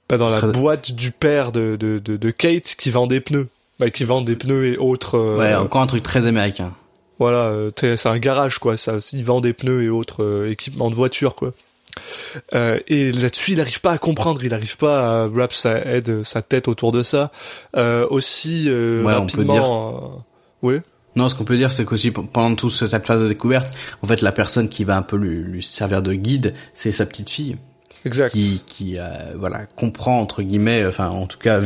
bah, dans la boîte du père de, de de de Kate qui vend des pneus. Bah, qui vend des pneus et autres euh, Ouais, encore un truc très américain. voilà, c'est un garage quoi, ça. Il vend des pneus et autres euh, équipements de voiture quoi. Euh, et là-dessus, il n'arrive pas à comprendre, il n'arrive pas à wrap sa, head, sa tête autour de ça. Euh, aussi euh, Ouais, on peut rapidement, euh, ouais. Non, ce qu'on peut dire, c'est qu'aussi pendant toute cette phase de découverte, en fait, la personne qui va un peu lui, lui servir de guide, c'est sa petite fille. Exact. qui qui euh, voilà comprend entre guillemets enfin en tout cas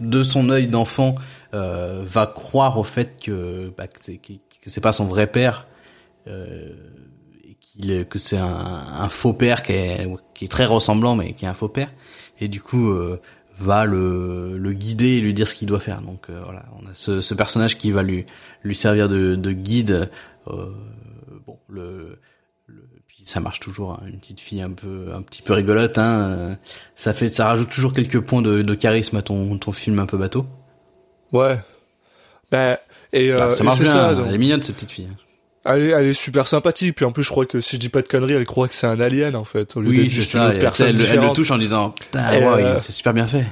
de son œil d'enfant euh, va croire au fait que bah, que c'est pas son vrai père euh, qu'il que c'est un, un faux père qui est qui est très ressemblant mais qui est un faux père. Et du coup euh, va le le guider et lui dire ce qu'il doit faire. Donc euh, voilà. On a ce, ce personnage qui va lui lui servir de, de guide. Euh, bon le le- puis ça marche toujours hein, une petite fille un peu un petit peu rigolote hein. Ça fait ça rajoute toujours quelques points de, de charisme à ton ton film un peu bateau. Ouais. Ben, et, Bah, euh, ça et marche bien ça, donc. elle est mignonne cette petite fille hein. Elle est, elle est super sympathique. Puis en plus, je crois que si je dis pas de conneries, elle croit que c'est un alien en fait. Au lieu oui c'est ça une personne elle, elle le touche en disant wow, euh, c'est super bien fait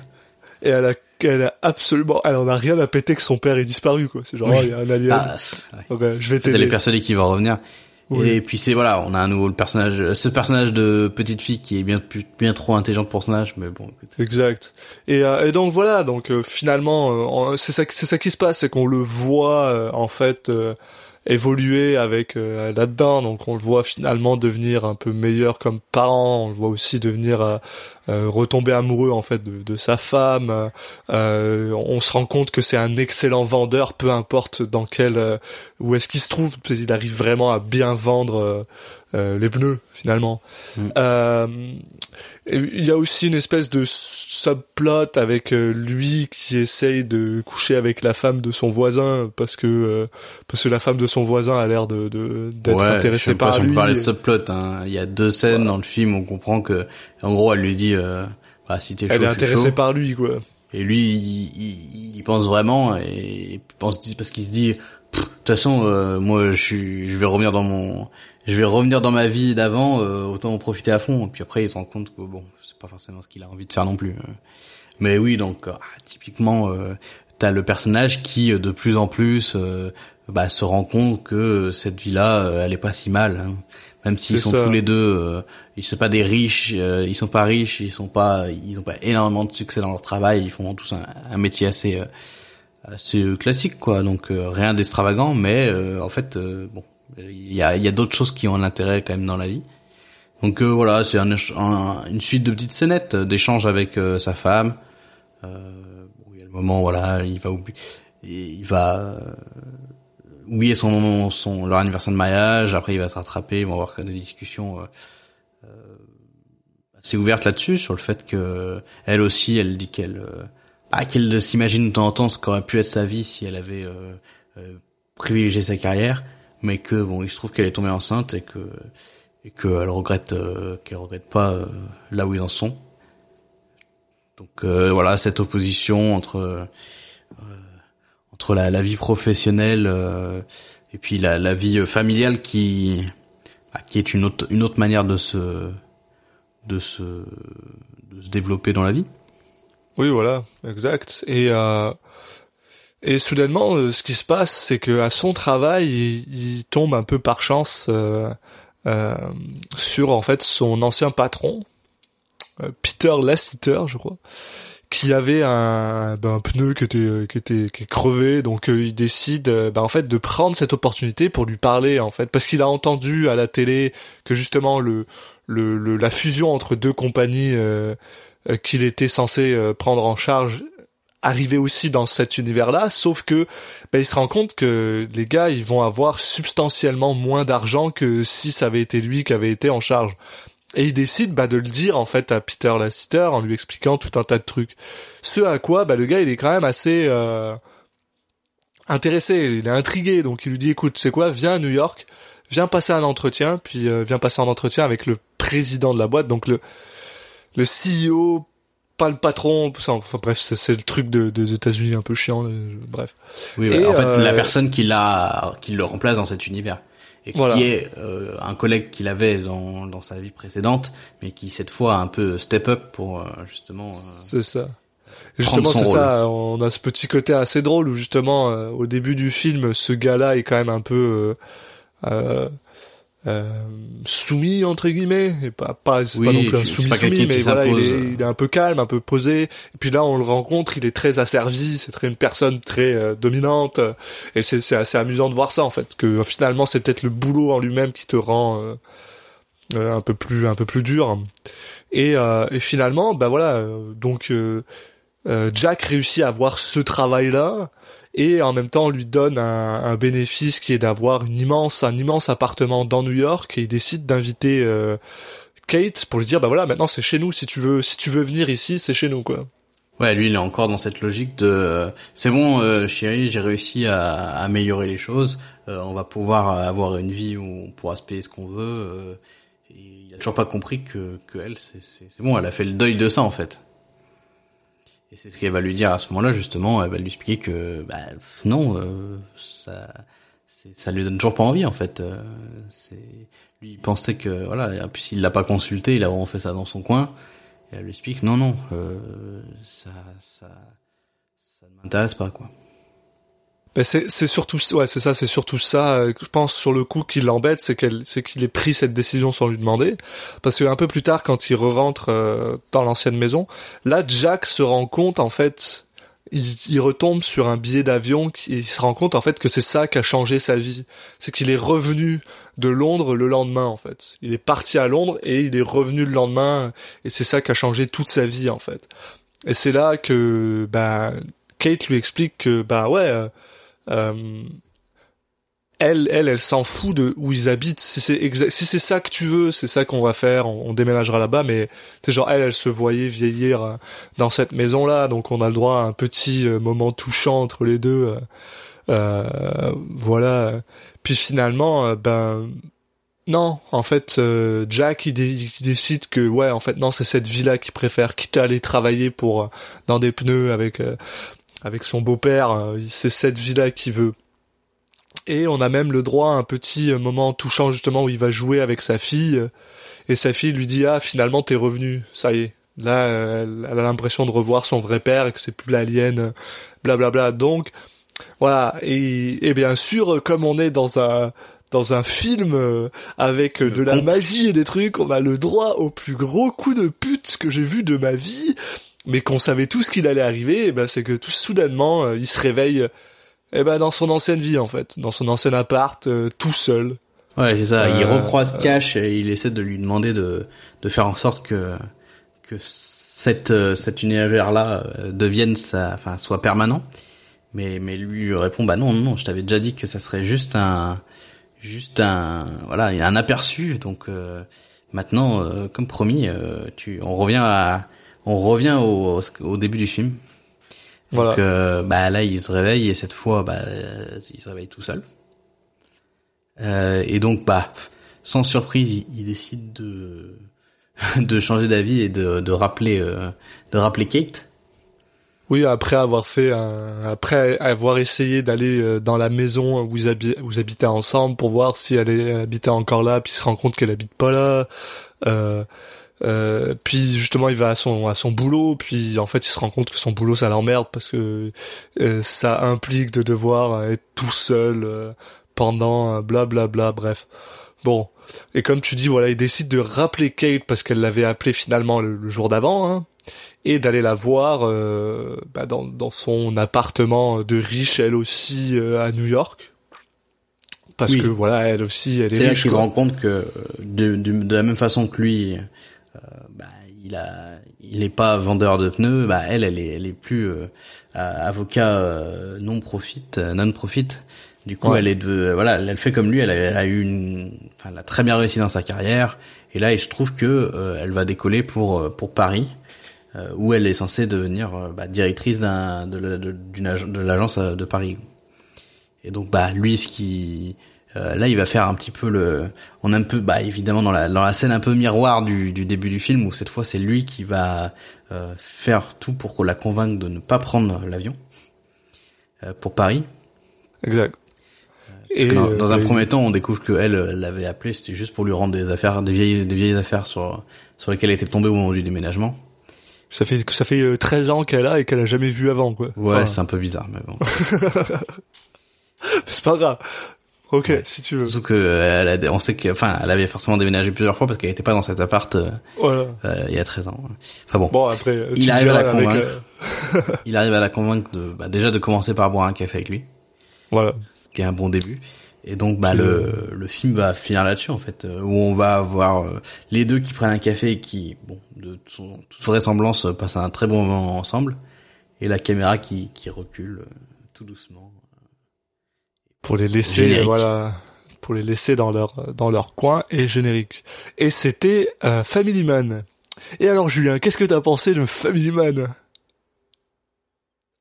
Et elle a, elle a absolument, elle en a rien à péter que son père est disparu quoi. C'est genre, Oui. oh, il y a un alien. ah, ouais. Ok, je vais elle t'aider. persuadée qu'il va revenir Oui. et puis c'est voilà on a un nouveau le personnage ce personnage de petite fille qui est bien bien trop intelligente pour son âge mais bon écoute Exact. Et, euh, et donc voilà, donc euh, finalement, euh, c'est ça, c'est ça qui se passe, c'est qu'on le voit euh, en fait euh, évoluer avec euh, là-dedans. Donc on le voit finalement devenir un peu meilleur comme parent. On le voit aussi devenir euh, euh, retomber amoureux en fait de, de sa femme. Euh, on se rend compte que c'est un excellent vendeur, peu importe dans quel euh, où est-ce qu'il se trouve. Il arrive vraiment à bien vendre euh, les pneus finalement. Mm. Euh, il y a aussi une espèce de subplot avec euh, lui qui essaye de coucher avec la femme de son voisin parce que euh, parce que la femme de son voisin a l'air de de- d'être je sais intéressée même pas par si on lui. peut parler de subplot. Hein. Il y a deux scènes dans le film où on comprend que, en gros, elle lui dit, bah, si t'es chaud, Elle est je intéressée chaud. par lui quoi. Et lui, il, il, il y pense vraiment et il pense parce qu'il se dit, de toute façon, euh, moi, je suis, je vais revenir dans mon, je vais revenir dans ma vie d'avant, euh, autant en profiter à fond. Et puis après, il se rend compte que bon, c'est pas forcément ce qu'il a envie de faire non plus. euh. Mais oui, donc euh, ah, typiquement, euh, t'as le personnage qui, euh, de plus en plus, euh, bah, se rend compte que cette vie-là, euh, elle est pas si mal. hein. Même s'ils sont ça. tous les deux, euh, ils sont pas des riches, euh, ils sont pas riches, ils sont pas, ils ont pas énormément de succès dans leur travail, ils font tous un, un métier assez, euh, assez euh, classique, quoi. Donc euh, rien d'extravagant, mais euh, en fait, euh, bon, il y a, il y a d'autres choses qui ont un intérêt quand même dans la vie. Donc euh, voilà, c'est un, une suite de petites scénettes euh, d'échanges avec euh, sa femme. Euh, il y a le moment, voilà, il va oublier, il va euh, oublier son, son leur anniversaire de mariage. Après, il va se rattraper. Ils vont avoir des discussions euh, assez ouvertes là-dessus sur le fait que elle aussi, elle dit qu'elle ah, qu'elle s'imagine de temps en temps ce qu'aurait pu être sa vie si elle avait privilégié sa carrière, mais que bon, il se trouve qu'elle est tombée enceinte et que et qu'elle regrette euh, qu'elle regrette pas euh, là où ils en sont. Donc euh, voilà cette opposition entre euh, entre la, vie professionnelle et puis la, vie familiale qui bah, qui est une autre une autre manière de se de se de se développer dans la vie. Oui, voilà, exact. Et et soudainement, euh, ce qui se passe, c'est que à son travail, il, tombe un peu par chance euh, euh, sur en fait son ancien patron, euh, Peter Lassiter, je crois, qui avait un, ben, un pneu qui était qui était qui est crevé. Donc euh, il décide, ben, en fait, de prendre cette opportunité pour lui parler, en fait, parce qu'il a entendu à la télé que justement le le, le la fusion entre deux compagnies qu'il était censé prendre en charge arrivait aussi dans cet univers-là, sauf que ben, il se rend compte que les gars ils vont avoir substantiellement moins d'argent que si ça avait été lui qui avait été en charge. Et il décide bah, de le dire en fait à Peter Lassiter en lui expliquant tout un tas de trucs. Ce à quoi bah, le gars il est quand même assez euh, intéressé, il est intrigué, donc il lui dit écoute c'est quoi, viens à New York, viens passer un entretien, puis euh, viens passer un entretien avec le président de la boîte, donc le le CEO, pas le patron, tout ça, enfin bref, c'est, le truc de, des États-Unis un peu chiant, le- bref. Oui, Et, en fait, euh, la personne qui l'a, qui le remplace dans cet univers et Voilà. qui est euh, un collègue qu'il avait dans dans sa vie précédente, mais qui cette fois a un peu step up pour euh, justement. euh, C'est ça. Et justement, c'est ça. On a ce petit côté assez drôle où justement, euh, au début du film, ce gars-là est quand même un peu euh, euh, euh, soumis entre guillemets, et pas pas c'est pas non plus un soumis pas soumis, mais voilà, il est, il est un peu calme, un peu posé. Et puis là, on le rencontre, il est très asservi, c'est très une personne très euh, dominante, euh, et c'est c'est assez amusant de voir ça en fait, que euh, finalement c'est peut-être le boulot en lui-même qui te rend euh, euh, un peu plus un peu plus dur. Et, euh, et finalement, bah voilà, euh, donc euh, euh, Jack réussit à avoir ce travail-là et en même temps on lui donne un, un bénéfice qui est d'avoir une immense un immense appartement dans New York et il décide d'inviter euh, Kate pour lui dire bah voilà maintenant c'est chez nous si tu veux si tu veux venir ici c'est chez nous quoi. Ouais, lui, il est encore dans cette logique de euh, c'est bon, euh, chérie, j'ai réussi à, à améliorer les choses. euh, on va pouvoir avoir une vie où on pourra se payer ce qu'on veut. euh, il a toujours pas compris que, que elle, c'est bon, elle a fait le deuil de ça en fait. Et c'est ce qu'elle va lui dire à ce moment-là justement. Elle va lui expliquer que bah, non, euh, ça, ça lui donne toujours pas envie en fait. Euh, lui, il pensait que voilà, puis s'il l'a pas consulté, il a vraiment fait ça dans son coin. Et elle lui explique non non, euh, ça ça ça ne m'intéresse pas quoi. Ben c'est c'est surtout ouais c'est ça c'est surtout ça euh, je pense sur le coup qui l'embête c'est qu'elle c'est qu'il ait pris cette décision sans lui demander. Parce que un peu plus tard quand il re-rentre euh, dans l'ancienne maison là Jack se rend compte en fait il, il retombe sur un billet d'avion il se rend compte en fait que c'est ça qui a changé sa vie. C'est qu'il est revenu de Londres le lendemain en fait. Il est parti à Londres et il est revenu le lendemain et c'est ça qui a changé toute sa vie en fait. Et c'est là que bah Kate lui explique que bah ouais euh, elle, elle, elle s'en fout de où ils habitent. Si c'est si c'est ça que tu veux, c'est ça qu'on va faire. On, déménagera là-bas, mais c'est genre elle, elle se voyait vieillir euh, dans cette maison-là, donc on a le droit à un petit euh, moment touchant entre les deux. euh, euh, voilà. Puis finalement, ben non, en fait, Jack il, dé- il décide que ouais, en fait non, c'est cette vie-là qu'il préfère, quitte à aller travailler pour dans des pneus avec avec son beau-père, euh, c'est cette vie-là qu'il veut. Et on a même le droit à un petit euh, moment touchant justement où il va jouer avec sa fille euh, et sa fille lui dit ah finalement t'es revenu, ça y est. Là, elle, elle a l'impression de revoir son vrai père et que c'est plus l'alien, blablabla. Donc voilà. Et, et bien sûr, comme on est dans un dans un film avec de la magie et des trucs, on a le droit au plus gros coup de pute que j'ai vu de ma vie, mais qu'on savait tout ce qu'il allait arriver. Et ben c'est que tout soudainement, euh, il se réveille. eh ben dans son ancienne vie en fait, dans son ancien appart, euh, tout seul. Ouais, c'est ça. il Euh, recroise Cash et il essaie de lui demander de de faire en sorte que que cette euh, cet univers là devienne sa enfin soit permanent. Mais mais lui répond bah non non je t'avais déjà dit que ça serait juste un juste un voilà un aperçu donc euh, maintenant euh, comme promis euh, tu on revient à on revient au au début du film. Voilà. Donc euh, bah là il se réveille et cette fois bah euh, il se réveille tout seul. Euh, et donc, bah, sans surprise, il, il décide de <laughs> de changer d'avis et de, de rappeler euh, de rappeler Kate. Oui, après avoir fait un, après avoir essayé d'aller euh, dans la maison où ils, habi- où ils habitaient ensemble pour voir si elle, est- elle habitait encore là, puis il se rend compte qu'elle habite pas là. Euh, euh, puis justement, il va à son à son boulot, puis en fait, il se rend compte que son boulot ça l'emmerde parce que euh, ça implique de devoir être tout seul euh, pendant euh, blablabla. bref, bon. Et comme tu dis, voilà, il décide de rappeler Kate parce qu'elle l'avait appelé finalement le, le jour d'avant. Hein et d'aller la voir euh, bah, dans, dans son appartement de riche, elle aussi, euh, à New York. Parce Oui. que voilà, elle aussi, elle est, C'est là qu'il se rend compte que euh, de, de, de la même façon que lui, euh, bah, il a il est pas vendeur de pneus, bah elle elle est elle est plus euh, avocat euh, non profit non profit. Du coup, Ouais. elle est de voilà, elle fait comme lui, elle a, elle a eu une enfin elle a très bien réussi dans sa carrière et là, je trouve que euh, elle va décoller pour euh, pour Paris. euh, où elle est censée devenir euh, bah, directrice d'un de, de, de l'agence euh, de Paris. Et donc bah lui ce qui euh, là il va faire un petit peu le on est un peu bah évidemment dans la dans la scène un peu miroir du du début du film où cette fois c'est lui qui va euh, faire tout pour qu'on la convainque de ne pas prendre l'avion euh, pour Paris. Exact. Parce que dans, euh, dans un bah, premier temps, on découvre que elle euh, l'avait appelé, c'était juste pour lui rendre des affaires, des vieilles, des vieilles affaires sur sur lesquelles elle était tombée au moment du déménagement. ça fait ça fait euh, 13 ans qu'elle a et qu'elle a jamais vu avant, quoi. Ouais, Enfin, c'est un peu bizarre, mais bon. <laughs> c'est pas grave. Ok, si tu veux. Surtout que euh, elle a, on sait que, enfin, elle avait forcément déménagé plusieurs fois parce qu'elle était pas dans cet appart euh, Voilà. euh, il y a 13 ans. Enfin bon, Bon après, euh, Il arrive à la convaincre. <laughs> il arrive à la convaincre de, bah, déjà de commencer par boire un café avec lui, voilà. ce qui est un bon début. Et donc bah le, le film va finir là-dessus en fait, où on va avoir les deux qui prennent un café et qui, bon, de son- toute vraisemblance, passent un très bon moment ensemble, et la caméra qui, qui recule tout doucement. Pour les laisser Générique. euh, voilà pour les laisser dans leur dans leur coin et générique. Et c'était euh, Family Man. Et alors Julien qu'est-ce que t'as pensé de Family Man?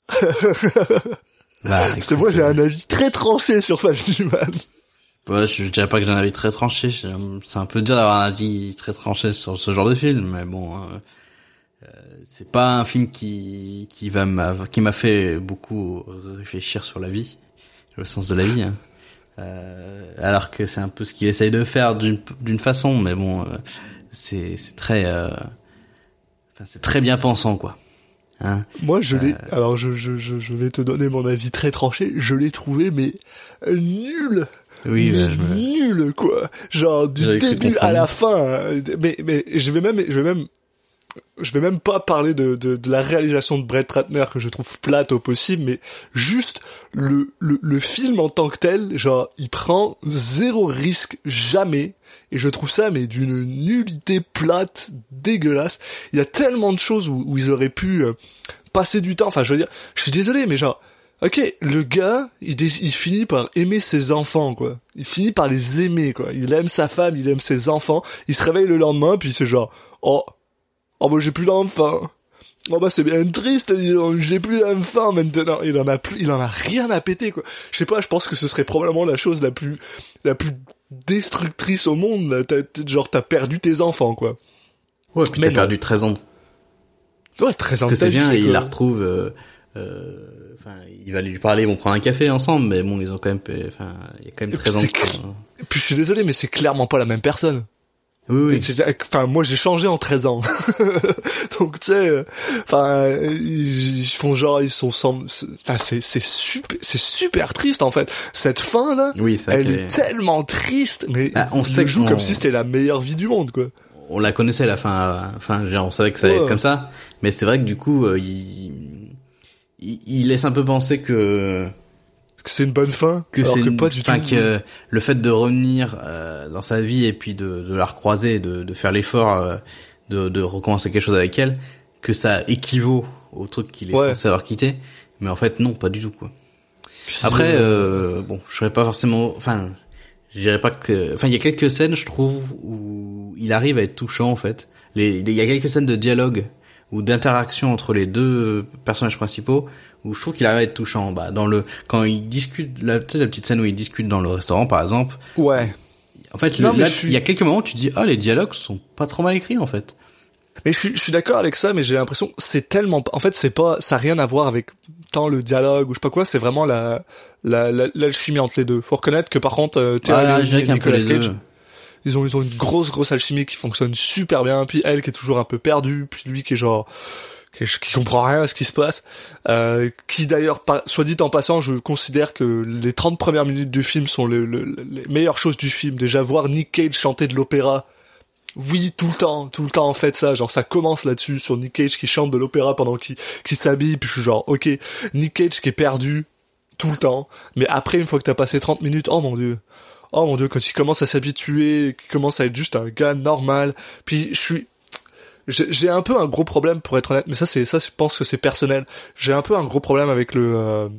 <laughs> Bah, parce que moi j'ai euh, un avis très tranché sur Family Man. Ouais, je dirais pas que j'ai un avis très tranché. C'est un peu dur d'avoir un avis très tranché sur ce genre de film, mais bon, euh, euh, c'est pas un film qui qui va m'a qui m'a fait beaucoup réfléchir sur la vie, le sens de la vie. hein. Euh, alors que c'est un peu ce qu'il essaye de faire d'une façon, mais bon, euh, c'est très, euh, enfin c'est très bien pensant quoi. Hein moi je l'ai alors je, je je je vais te donner mon avis très tranché je l'ai trouvé mais nul oui, mais me- nul quoi genre du début à la fin mais mais je vais même je vais même je vais même pas parler de, de, de la réalisation de Brett Ratner que je trouve plate au possible, mais juste le, le, le film en tant que tel, genre, il prend zéro risque jamais, et je trouve ça, mais d'une nullité plate, dégueulasse. Il y a tellement de choses où, où ils auraient pu euh, passer du temps, enfin, je veux dire, je suis désolé, mais genre, ok, le gars, il, il finit par aimer ses enfants, quoi. Il finit par les aimer, quoi. Il aime sa femme, il aime ses enfants, il se réveille le lendemain, puis c'est genre, oh, Oh bah j'ai plus d'enfants. Oh bah c'est bien triste, j'ai plus d'enfants maintenant. Il en a plus, il en a rien à péter quoi. Je sais pas, je pense que ce serait probablement la chose la plus, la plus destructrice au monde. là. T'as- t'as- genre t'as perdu tes enfants quoi. ouais, puis t'as perdu 13 ans Ouais, très que c'est bien et il la retrouve euh, euh, enfin il va lui parler ils vont prendre un café ensemble mais bon ils ont quand même enfin il y a quand même Et 13 ans c'est Et puis je suis désolé, mais c'est clairement pas la même personne. Oui oui c'est- Enfin, moi j'ai changé en 13 ans. <laughs> Donc tu sais, euh, enfin, ils, ils font genre, ils sont sans... Enfin, c'est c'est super, c'est super triste en fait. Cette fin là, oui elle est est- tellement triste, mais Ah, on sait joue qu'on- comme si c'était la meilleure vie du monde quoi. on la connaissait la fin enfin genre, on savait que ça allait Ouais. être comme ça mais c'est vrai que du coup euh, il, il il laisse un peu penser que que c'est une bonne fin que Alors que une- pas du tout. enfin, que le fait de revenir euh, dans sa vie et puis de, de la recroiser de, de faire l'effort euh, de, de recommencer quelque chose avec elle que ça équivaut au truc qu'il est Ouais. censé avoir quitté mais en fait non pas du tout quoi après euh, bon je serais pas forcément enfin je dirais pas que enfin il y a quelques scènes je trouve où il arrive à être touchant en fait les il y a quelques scènes de dialogue ou d'interaction entre les deux personnages principaux où je trouve qu'il arrive à être touchant bah dans le quand ils discutent la, tu sais, la petite scène où ils discutent dans le restaurant par exemple Ouais. en fait Non, le- mais là je suis- il y a quelques moments où tu te dis ah les dialogues sont pas trop mal écrits en fait Mais je suis, je suis d'accord avec ça, mais j'ai l'impression c'est tellement, en fait, c'est pas, ça a rien à voir avec tant le dialogue ou je sais pas quoi. C'est vraiment la, la, la- l'alchimie entre les deux. Faut reconnaître que par contre, euh, Ah, et Nicolas Cage, ils ont, ils ont une grosse, grosse alchimie qui fonctionne super bien. Puis elle qui est toujours un peu perdue, puis lui qui est genre, qui, comprend rien à ce qui se passe. Euh, qui d'ailleurs, soit dit en passant, je considère que les 30 premières minutes du film sont le- le- les meilleures choses du film. Déjà voir Nick Cage chanter de l'opéra. Oui, tout le temps, tout le temps en fait ça, genre ça commence là-dessus sur Nick Cage qui chante de l'opéra pendant qu'il qu'il s'habille, puis je suis genre ok, Nick Cage qui est perdu tout le temps, mais après une fois que t'as passé 30 minutes, oh mon dieu, oh mon dieu, quand il commence à s'habituer, qu'il commence à être juste un gars normal, puis je suis j'ai un peu un gros problème pour être honnête, mais ça c'est ça je pense que c'est personnel. J'ai un peu un gros problème avec le euh,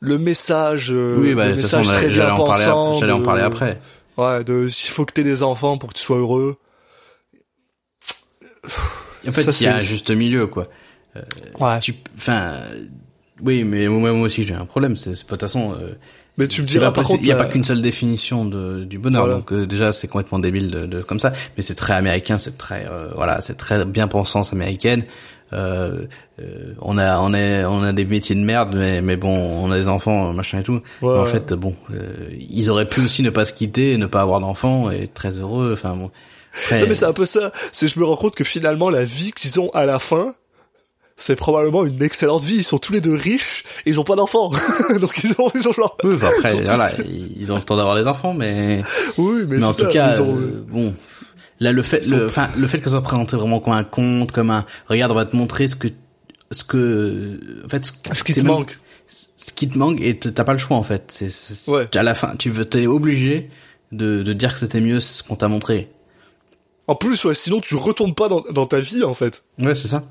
le message, euh, oui bah le façon message très bien pensant. j'allais en parler après Ouais, de il faut que t'aies des enfants pour que tu sois heureux. en fait il y a un juste milieu quoi Ouais. tu enfin oui mais moi, moi aussi j'ai un problème. C'est pas de toute façon euh, Mais tu me diras pas par possible, contre il y a la- pas qu'une seule définition de, du bonheur. Voilà. donc euh, déjà c'est complètement débile de, de comme ça. Mais c'est très américain c'est très euh, voilà c'est très bien pensance américaine. Euh, euh, on a on a on a des métiers de merde mais mais bon on a des enfants machin et tout. Ouais, Mais en ouais. fait bon euh, ils auraient pu aussi ne pas se quitter ne pas avoir d'enfants et être très heureux. Enfin bon après, Non mais c'est un peu ça. C'est je me rends compte que finalement la vie qu'ils ont à la fin, c'est probablement une excellente vie. Ils sont tous les deux riches et ils ont pas d'enfants. <laughs> Donc ils ont ils ont genre. oui, enfin, après <laughs> ils ont voilà ils ont le temps d'avoir des enfants mais Oui, mais, mais en c'est tout ça, cas, ils ont- euh, bon, là le fait, le, enfin le fait que ça soit présenté vraiment comme un conte, comme un, regarde, on va te montrer ce que, ce que, en fait, ce qui c'est te même- manque. ce qui te manque et t'as pas le choix en fait. C'est- Ouais. à la fin, tu veux, t'es obligé de, de dire que c'était mieux ce qu'on t'a montré. En plus, ouais, sinon tu retournes pas dans, dans ta vie en fait. Ouais, c'est ça.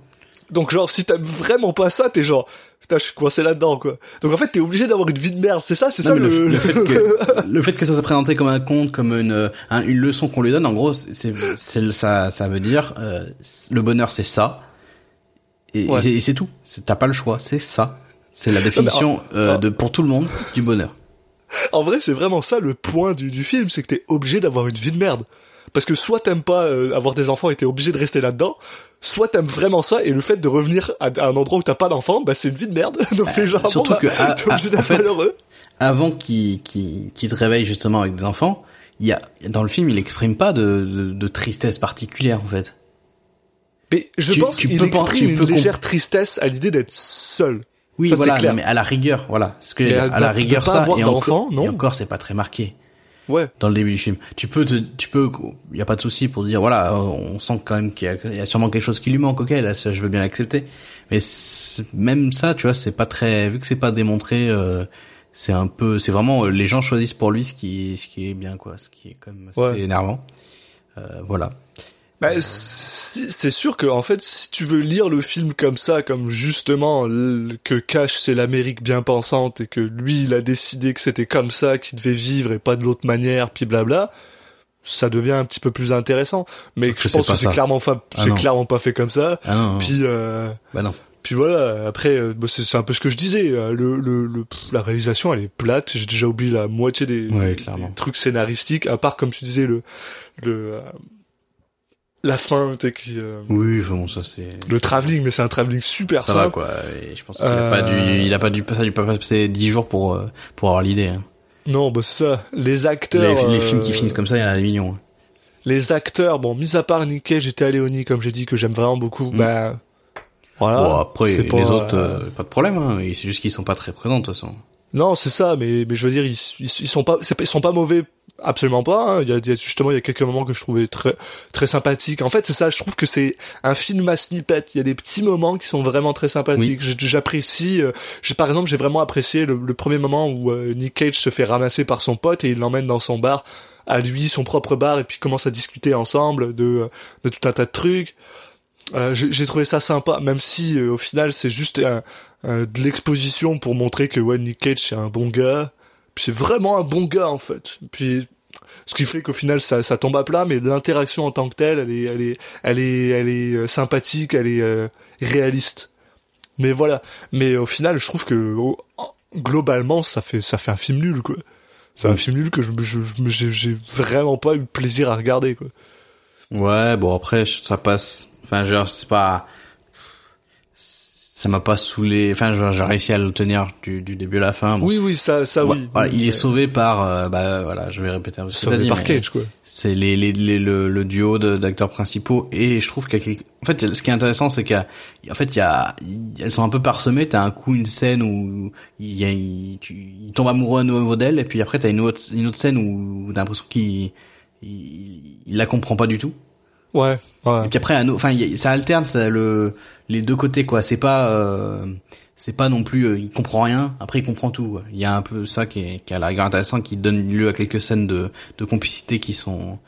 Donc genre, si t'aimes vraiment pas ça, t'es genre, putain, je suis coincé là-dedans quoi. Donc en fait, t'es obligé d'avoir une vie de merde, c'est ça, c'est ça le. le, le fait que <laughs> le fait que ça soit présenté comme un conte, comme une un- une leçon qu'on lui donne, en gros, c'est ça ça veut dire euh, le bonheur c'est ça et, Ouais. et c'est- tout. T'as pas le choix, c'est ça. C'est la définition euh, de pour tout le monde du bonheur. En vrai, c'est vraiment ça le point du, du film, c'est que t'es obligé d'avoir une vie de merde. Parce que soit t'aimes pas euh, avoir des enfants et t'es obligé de rester là-dedans, soit t'aimes vraiment ça et le fait de revenir à, à un endroit où t'as pas d'enfants, bah c'est une vie de merde. <laughs> Donc les gens, Bah, surtout bon, que, bah, ah, t'es obligé ah, en d'être fait, malheureux. Avant qu'il qu'il te réveille justement avec des enfants, il y a dans le film, il exprime pas de, de, de tristesse particulière en fait. Mais je tu- pense qu'il pas- exprime tu une légère tristesse à l'idée d'être seul. Oui, Ça, voilà, c'est clair. non, mais à la rigueur, voilà. Ce que à- à la rigueur pas ça avoir et encore, non. et encore c'est pas très marqué. Ouais. dans le début du film. Tu peux te, tu peux, il y a pas de souci pour dire voilà, on sent quand même qu'il y y a sûrement quelque chose qui lui manque. Ok, là, ça, je veux bien l'accepter. Mais même ça, tu vois, c'est pas très, vu que c'est pas démontré, euh, c'est un peu, c'est vraiment, euh, les gens choisissent pour lui ce qui, ce qui est bien, quoi, ce qui est quand même assez Ouais. énervant. Euh, voilà. Bah, c'est sûr que en fait, si tu veux lire le film comme ça, comme justement que Cash c'est l'Amérique bien pensante et que lui il a décidé que c'était comme ça qu'il devait vivre et pas de l'autre manière, puis blabla, ça devient un petit peu plus intéressant. Mais je pense que c'est clairement, fa- Ah c'est clairement pas fait comme ça. Ah non, non. Puis euh, bah non. puis voilà. Après, euh, bah, c'est un peu ce que je disais. euh, Le, le, le- la réalisation elle est plate. J'ai déjà oublié la moitié des, Ouais, des- clairement. des trucs scénaristiques. À part comme tu disais le le euh, la fin, tu sais, qui euh, Oui, enfin, bon, ça c'est. le travelling, mais c'est un travelling super Ça va simple. quoi. Et je pense qu'il a Euh, pas dû, il a pas dû, ça a pas passé 10 jours pour euh, pour avoir l'idée. hein. Non, bah c'est ça. Les acteurs, Les, les euh, films qui finissent comme ça, il y en a des millions. hein. les acteurs, bon, mis à part Cage et Théa Leoni, comme j'ai dit, que j'aime vraiment beaucoup, Mm. bah voilà. bon après les pas, autres, euh, euh, pas de problème. Hein. Et C'est juste qu'ils sont pas très présents de toute façon. Non, c'est ça, mais mais je veux dire, ils, ils, ils sont pas- ils sont pas mauvais, absolument pas. hein. Il, y a, il y a justement, il y a quelques moments que je trouvais très très sympathiques. En fait, c'est ça. Je trouve que c'est un film à snippet. Il y a des petits moments qui sont vraiment très sympathiques. J'apprécie. euh, j'ai par exemple, j'ai vraiment apprécié le, le premier moment où euh, Nick Cage se fait ramasser par son pote et il l'emmène dans son bar, à lui, son propre bar, et puis commence à discuter ensemble de de tout un tas de trucs. Euh, j'ai trouvé ça sympa, même si euh, au final c'est juste de l'exposition pour montrer que ouais, Nick Cage c'est un bon gars. Puis c'est vraiment un bon gars en fait. Puis ce qui fait qu'au final ça, ça tombe à plat, mais l'interaction en tant que telle, elle est, elle est, elle est, elle est euh, sympathique, elle est euh, réaliste. Mais voilà. Mais au final, je trouve que oh, globalement, ça fait, ça fait un film nul quoi. C'est un film nul que je, j'ai, vraiment pas eu de plaisir à regarder quoi. Ouais, bon après ça passe. Enfin genre c'est pas, ça m'a pas saoulé. Enfin j'ai réussi à le tenir du, du début à la fin. Bon. Oui, oui, ça, ça oui. voilà, il est sauvé par, euh, bah voilà, je vais répéter un peu ce que t'as sauvé par Cage quoi. C'est les, les, les- le, le duo d'acteurs principaux et je trouve qu'il y a quelque- en fait ce qui est intéressant c'est qu'il y a en fait il y a elles sont un peu parsemées t'as un coup une scène où il, y a, il, tu, il tombe amoureux à nouveau d'elle et puis après t'as une autre une autre scène où t'as l'impression qu'il il, il la comprend pas du tout Ouais, ouais. et puis après enfin ça alterne ça, le les deux côtés quoi c'est pas euh, c'est pas non plus euh, il comprend rien après il comprend tout quoi. il y a un peu ça qui est qui a la rigueur intéressant qui donne lieu à quelques scènes de de complicité qui sont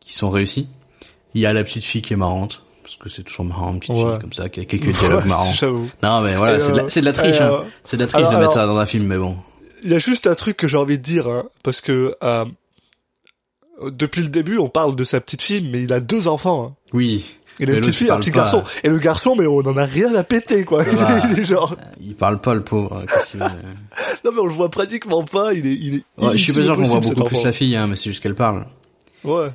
qui sont réussies il y a la petite fille qui est marrante parce que c'est toujours marrant une petite Ouais. fille comme ça qui a quelques dialogues Ouais, <laughs> marrants non mais voilà c'est de, la- c'est de la triche hein. c'est de la triche alors- de mettre ça dans un film mais bon Il y a juste un truc que j'ai envie de dire, hein, parce que euh, depuis le début, on parle de sa petite fille, mais il a deux enfants. Hein. oui Il a Mais une l'autre, petite fille, il un petit pas. garçon. Et le garçon, mais on en a rien à péter, quoi. <laughs> Il est genre... il parle pas le pauvre qu'est-ce qu'il veut <laughs> Non, mais on le voit pratiquement pas. Il est, il est. Ouais, je suis pas sûr qu'on voit beaucoup plus la fille hein mais c'est juste qu'elle parle Ouais.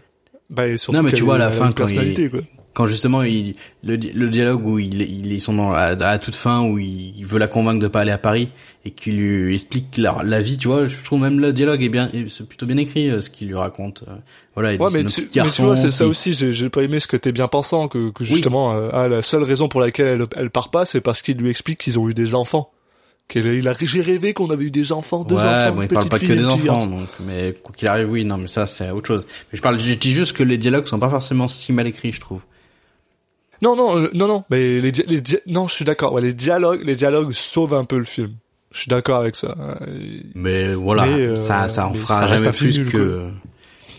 Bah, et surtout Non, mais tu vois, à la fin, quand il- quoi. Quand justement il le, le dialogue où il, il ils sont dans, à, à toute fin où il, il veut la convaincre de pas aller à Paris et qu'il lui explique la, la vie tu vois je trouve même le dialogue est bien est- c'est plutôt bien écrit euh, ce qu'il lui raconte euh, voilà il Ouais, dit, mais tu, mais tu vois, c'est ça aussi, j'ai j'ai pas aimé ce côté bien pensant, que, que justement, euh, ah, la seule raison pour laquelle elle, elle part pas, c'est parce qu'il lui explique qu'ils ont eu des enfants. Qu'elle, il a, j'ai rêvé qu'on avait eu des enfants, deux ouais, enfants, bon, il parle pas que des enfants, donc, mais quoi qu'il arrive, oui, non, mais ça, c'est autre chose. Mais je parle, je dis juste que les dialogues sont pas forcément si mal écrits, je trouve. Non, non, euh, non, non, mais les, les non, je suis d'accord. Ouais, les dialogues, les dialogues sauvent un peu le film. Je suis d'accord avec ça. Mais voilà, Mais, euh, ça, ça en fera ça jamais plus nul, que,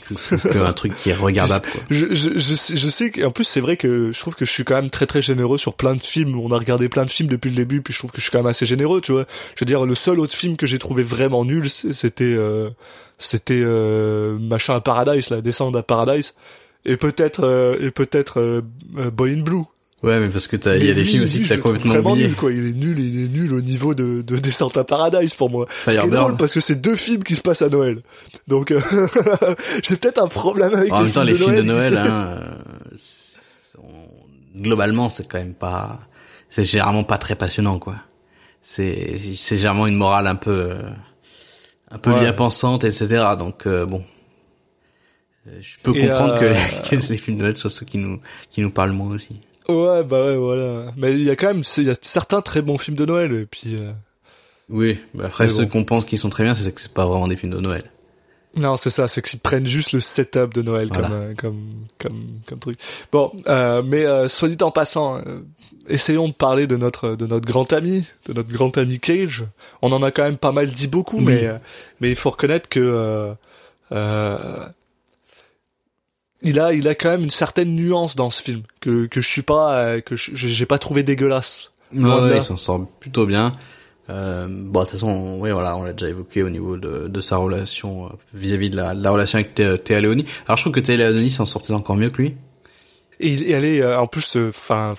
que, que un truc qui est regardable. Quoi. Je, je, je, sais, je sais qu'en plus c'est vrai que je trouve que je suis quand même très très généreux sur plein de films. On a regardé plein de films depuis le début, puis je trouve que je suis quand même assez généreux, tu vois. Je veux dire, le seul autre film que j'ai trouvé vraiment nul, c'était euh, c'était euh, machin à Paradise, la descente à Paradise, et peut-être euh, et peut-être euh, euh, Boy in Blue. Ouais, mais parce que t'as, il y a des films aussi lui, que t'as complètement oublié. nul quoi. Il est nul, il est nul au niveau de, de descente à Paradise pour moi. Ce qui est Firebird. drôle parce que c'est deux films qui se passent à Noël. Donc euh, <laughs> j'ai peut-être un problème avec En les même temps, les films de Noël, hein, c'est- globalement, c'est quand même pas, c'est généralement pas très passionnant, quoi. C'est, c'est généralement une morale un peu, un peu Ouais. bien pensante, etc. Donc euh, bon, je peux Et, comprendre euh, que, les, <laughs> que les films de Noël soient ceux qui nous, qui nous parlent moins aussi. Ouais, bah ouais, voilà. Mais il y a quand même, il y a certains très bons films de Noël, et puis, euh, Oui, mais après Mais ceux bon. qu'on pense qui sont très bien, c'est que c'est pas vraiment des films de Noël. non, c'est ça, c'est qu'ils prennent juste le setup de Noël Voilà. comme, euh, comme, comme, comme truc. Bon, euh, mais, euh, soit dit en passant, euh, essayons de parler de notre, de notre grand ami, de notre grand ami Cage. On en a quand même pas mal dit beaucoup, Oui. mais, euh, mais il faut reconnaître que, euh, euh, il a, il a quand même une certaine nuance dans ce film que, que je suis pas, euh, que je- j'ai pas trouvé dégueulasse. Ouais, ouais, il s'en sort plutôt bien. Euh, bon, de toute façon, on- oui, voilà, on l'a déjà évoqué au niveau de, de sa relation euh, vis-à-vis de, la, de la relation avec Thé- Théa Leoni. Alors, je trouve que Théa Leoni s'en sortait encore mieux que lui. Et, et elle est euh, en plus, enfin,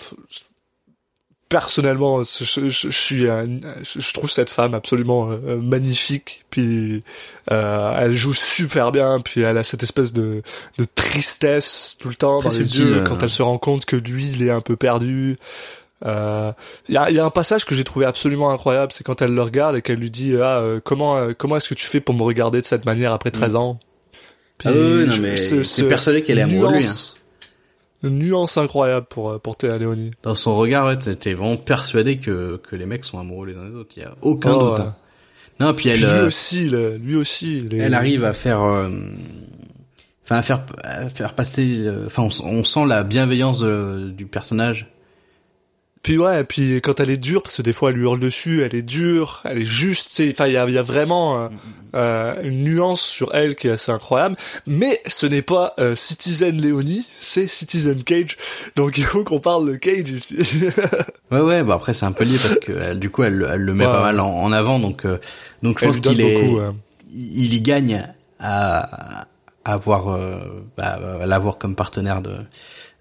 personnellement, je, je, je suis, un- je trouve cette femme absolument euh, magnifique. Puis euh, elle joue super bien. Puis elle a cette espèce de, de tristesse tout le temps Très dans les subtil, yeux euh. quand elle se rend compte que lui, il est un peu perdu. Euh, Il y, a, y a un passage que j'ai trouvé absolument incroyable, c'est quand elle le regarde et qu'elle lui dit ah euh, comment euh, comment est-ce que tu fais pour me regarder de cette manière après 13 ans? Puis Mm. Ah oui, oui, non, mais ce- t'es ce persuadé qu'elle est amoureuse hein. Nuance- Une nuance incroyable pour euh, pour Théa Leoni. Dans son regard, ouais, t'es vraiment persuadé que, que les mecs sont amoureux les uns des autres. Il y a aucun Oh, doute. ouais. hein. Non, puis elle, Puis lui euh, aussi, lui aussi. elle arrive à faire, euh, enfin, à faire, à faire passer, euh, enfin, on, sent la bienveillance de- du personnage. Puis ouais, puis quand elle est dure, parce que des fois elle lui hurle dessus, elle est dure, elle est juste, enfin il y a, y a vraiment euh, euh, une nuance sur elle qui est assez incroyable. Mais ce n'est pas euh, Citizen Léonie, c'est Citizen Cage. Donc il faut qu'on parle de Cage ici. <laughs> Ouais, ouais, bah après c'est un peu lié parce que elle, du coup elle, elle le met Ouais. pas mal en, en avant, donc euh, donc je Elle pense qu'il est, il y gagne à, à avoir, euh, bah, à l'avoir comme partenaire de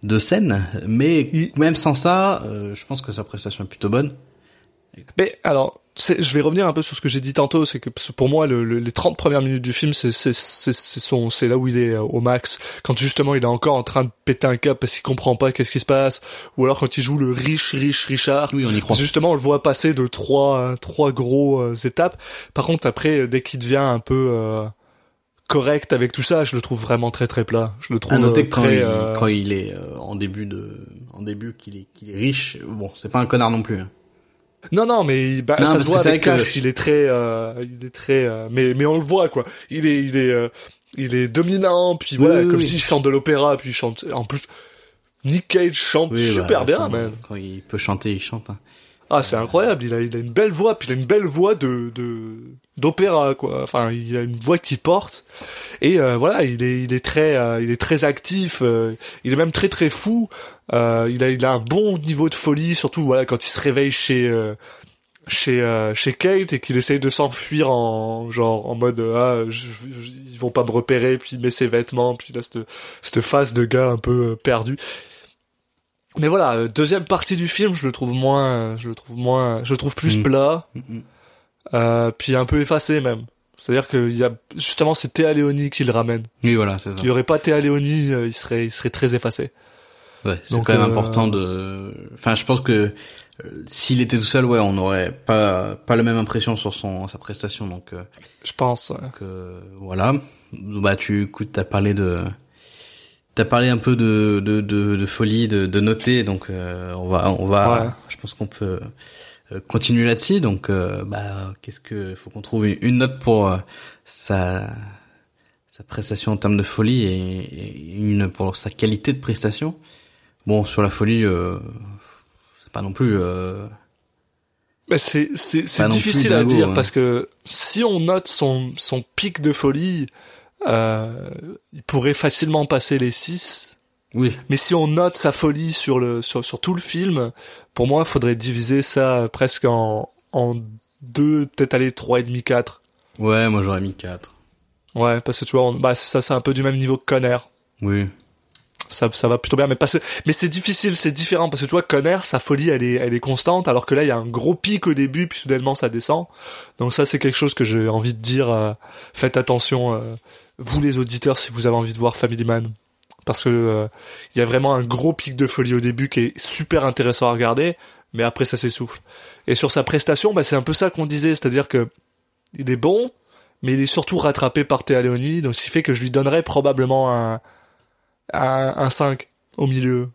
de scène, mais Il- même sans ça, euh, je pense que sa prestation est plutôt bonne. Mais alors, je vais revenir un peu sur ce que j'ai dit tantôt, c'est que pour moi, le, le- les 30 premières minutes du film, c'est là où il est euh, au max. Quand justement, il est encore en train de péter un câble parce qu'il comprend pas qu'est-ce qui se passe, ou alors quand il joue le riche, riche Richard. Oui, on y croit. Justement, on le voit passer de trois trois gros euh, étapes. Par contre, après, dès qu'il devient un peu euh, correct avec tout ça, je le trouve vraiment très très plat. Je le trouve À noter euh, quand, très. il, euh, quand il est euh, en début de, en début qu'il est, qu'il est riche, bon, c'est pas un connard non plus. hein. Non, non, mais bah, Non, ça se voit avec que- Cash. Il est très, euh, il est très, euh, mais mais on le voit quoi. Il est, il est, euh, il est dominant. Puis voilà, oui, comme oui. dis, il chante de l'opéra, puis il chante. En plus, Nick Cage chante Oui, super bah, bien, man. Quand il peut chanter, il chante. hein. Ah, c'est incroyable. Il a, il a une belle voix, puis il a une belle voix de, de, d'opéra, quoi. Enfin, il a une voix qui porte. Et euh, voilà, il est, il est très, euh, il est très actif. euh, il est même très très fou. Euh, il a, il a un bon niveau de folie, surtout voilà quand il se réveille chez. euh, chez euh, chez Kate et qu'il essaye de s'enfuir en genre en mode ah je- je- ils vont pas me repérer puis il met ses vêtements puis là cette cette face de gars un peu perdu mais voilà euh, deuxième partie du film je le trouve moins je le trouve moins je le trouve plus Mm. plat Mm, mm. euh, puis un peu effacé même c'est à dire qu'il y a justement c'est Théa Léonie qui le ramène Oui, voilà, c'est ça. s'il y aurait pas Théa Léonie euh, il serait il serait très effacé Ouais, c'est quand même euh, important de. Enfin, je pense que euh, s'il était tout seul, ouais, on n'aurait pas pas la même impression sur son sa prestation. Donc, euh, je pense ouais. donc, voilà. Bah, tu écoute, t'as parlé de. T'as parlé un peu de de de, de folie, de, de noter, donc euh, on va on va. Ouais. Je pense qu'on peut euh, continuer là-dessus. Donc, euh, bah, qu'est-ce que faut qu'on trouve une, une note pour euh, sa sa prestation en termes de folie et, et une pour sa qualité de prestation. Bon, sur la folie, euh, c'est pas non plus. Euh, Mais c'est c'est difficile à dire hein. parce que si on note son son pic de folie, euh, il pourrait facilement passer les 6 Oui. Mais si on note sa folie sur le sur, sur tout le film, pour moi, il faudrait diviser ça presque en en deux, peut-être aller trois et demi, quatre. Ouais, moi j'aurais mis 4. Ouais, parce que tu vois, on- bah ça c'est un peu du même niveau que Conner. Oui. Ça ça va plutôt bien, mais parce que- mais c'est difficile, c'est différent parce que tu vois Conner, sa folie elle est elle est constante, alors que là il y a un gros pic au début puis soudainement ça descend. Donc ça c'est quelque chose que j'ai envie de dire. euh, faites attention, euh, vous les auditeurs, si vous avez envie de voir Family Man. parce que euh, il y a vraiment un gros pic de folie au début qui est super intéressant à regarder, mais après ça s'essouffle. Et sur sa prestation, bah, c'est un peu ça qu'on disait, c'est-à-dire que il est bon, mais il est surtout rattrapé par Théa donc ce qui fait que je lui donnerais probablement un, un, un 5 au milieu,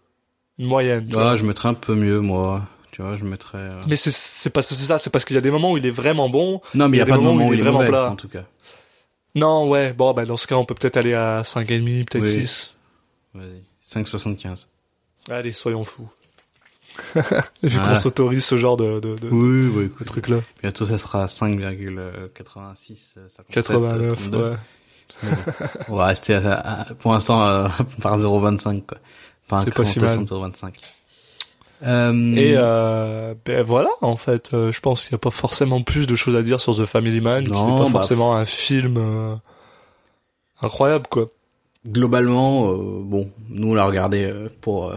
une moyenne. tu vois. Ouais, je mettrais un peu mieux, moi. Tu vois, je mettrais... euh, Mais c'est c'est pas c'est ça, c'est parce qu'il y a des moments où il est vraiment bon. Non, mais il y a des pas de moments moment où il est vraiment mauvais, plat. en tout cas. Non, ouais, bon, bah dans ce cas, on peut peut-être aller à 5,5, peut-être Oui. 6. Vas-y. 5,75. Allez, soyons fous. <laughs> Vu Voilà. qu'on s'autorise ce genre de, de, de, Oui, oui, de truc-là. Bientôt, ça sera 5,86. euh, 57, 89, 32. ouais. On va rester à, à- pour l'instant euh, <laughs> par 0,25 quoi. Par C'est pas si mal. incrémentation de 0,25. Euh, Et euh, ben voilà, en fait, euh, je pense qu'il n'y a pas forcément plus de choses à dire sur The Family Man, qui n'est Non, pas bah, forcément un film euh, incroyable, quoi. globalement, bon, nous on l'a regardé pour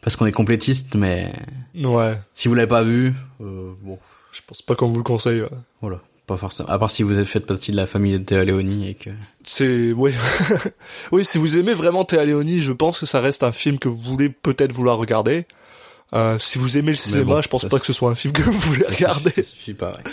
parce qu'on est complétiste, mais Ouais, si vous l'avez pas vu, bon, je pense pas qu'on vous le conseille. ouais. voilà, pas forcément. À part si vous êtes fait partie de la famille de Théa Léoni et que C'est oui, <laughs> oui. Si vous aimez vraiment Théa Leoni, je pense que ça reste un film que vous voulez peut-être vouloir regarder. Euh, si vous aimez le cinéma, bon, je pense pas que ce soit un film que vous voulez regarder. ça suffit pas. Ouais.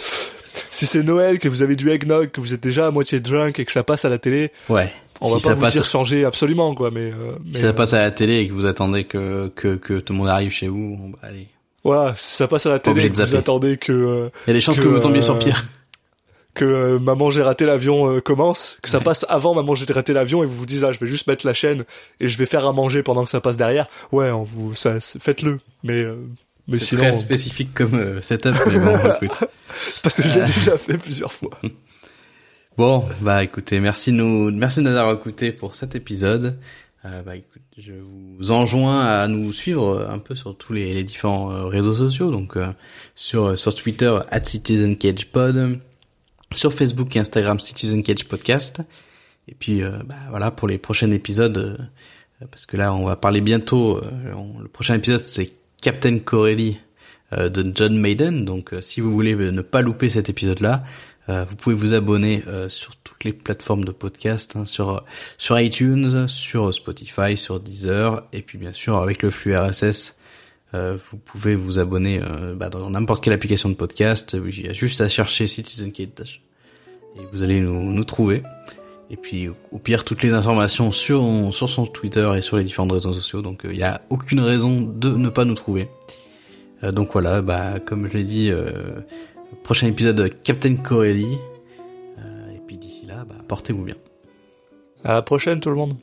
Si c'est Noël, que vous avez du eggnog, que vous êtes déjà à moitié drunk et que ça passe à la télé, Ouais. on si va pas vous passe, dire changer absolument, quoi. Mais, euh, si ça euh, passe à la télé et que vous attendez que que que tout le monde arrive chez vous, bah, allez. voilà, si ça passe à la télé, et que vous attendez que euh, Il y a des chances que, Que, vous tombiez sur Pierre. Que euh, Maman j'ai raté l'avion euh, commence, que ça Ouais. passe avant Maman j'ai raté l'avion et vous vous dites ah je vais juste mettre la chaîne et je vais faire à manger pendant que ça passe derrière. Ouais, on vous ça faites-le. Mais euh, mais C'est sinon très spécifique comme euh, setup, mais bon, <laughs> écoute. parce que je l'ai déjà fait plusieurs fois. <laughs> Bon, bah écoutez, merci de nous, merci de nous avoir écoutés pour cet épisode. Euh, bah écoute, je vous enjoins à nous suivre un peu sur tous les, les différents euh, réseaux sociaux, donc euh, sur sur Twitter at CitizenCagePod, sur Facebook et Instagram Citizen Cage Podcast. Et puis euh, bah voilà pour les prochains épisodes, euh, parce que là on va parler bientôt. euh, le prochain épisode c'est Captain Corelli de John Maiden. Donc si vous voulez ne pas louper cet épisode-là, vous pouvez vous abonner sur toutes les plateformes de podcast, hein, sur sur iTunes, sur Spotify, sur Deezer, et puis bien sûr avec le flux RSS. Euh, vous pouvez vous abonner euh, bah, dans n'importe quelle application de podcast. Il y a juste à chercher Citizen et vous allez nous, nous trouver. Et puis au pire toutes les informations sur sur son Twitter et sur les différents réseaux sociaux. Donc il n'y a aucune raison de ne pas nous trouver. Euh, donc voilà, bah comme je l'ai dit, euh, prochain épisode Captain Corelli. Euh, et puis d'ici là, bah, portez-vous bien. À la prochaine tout le monde.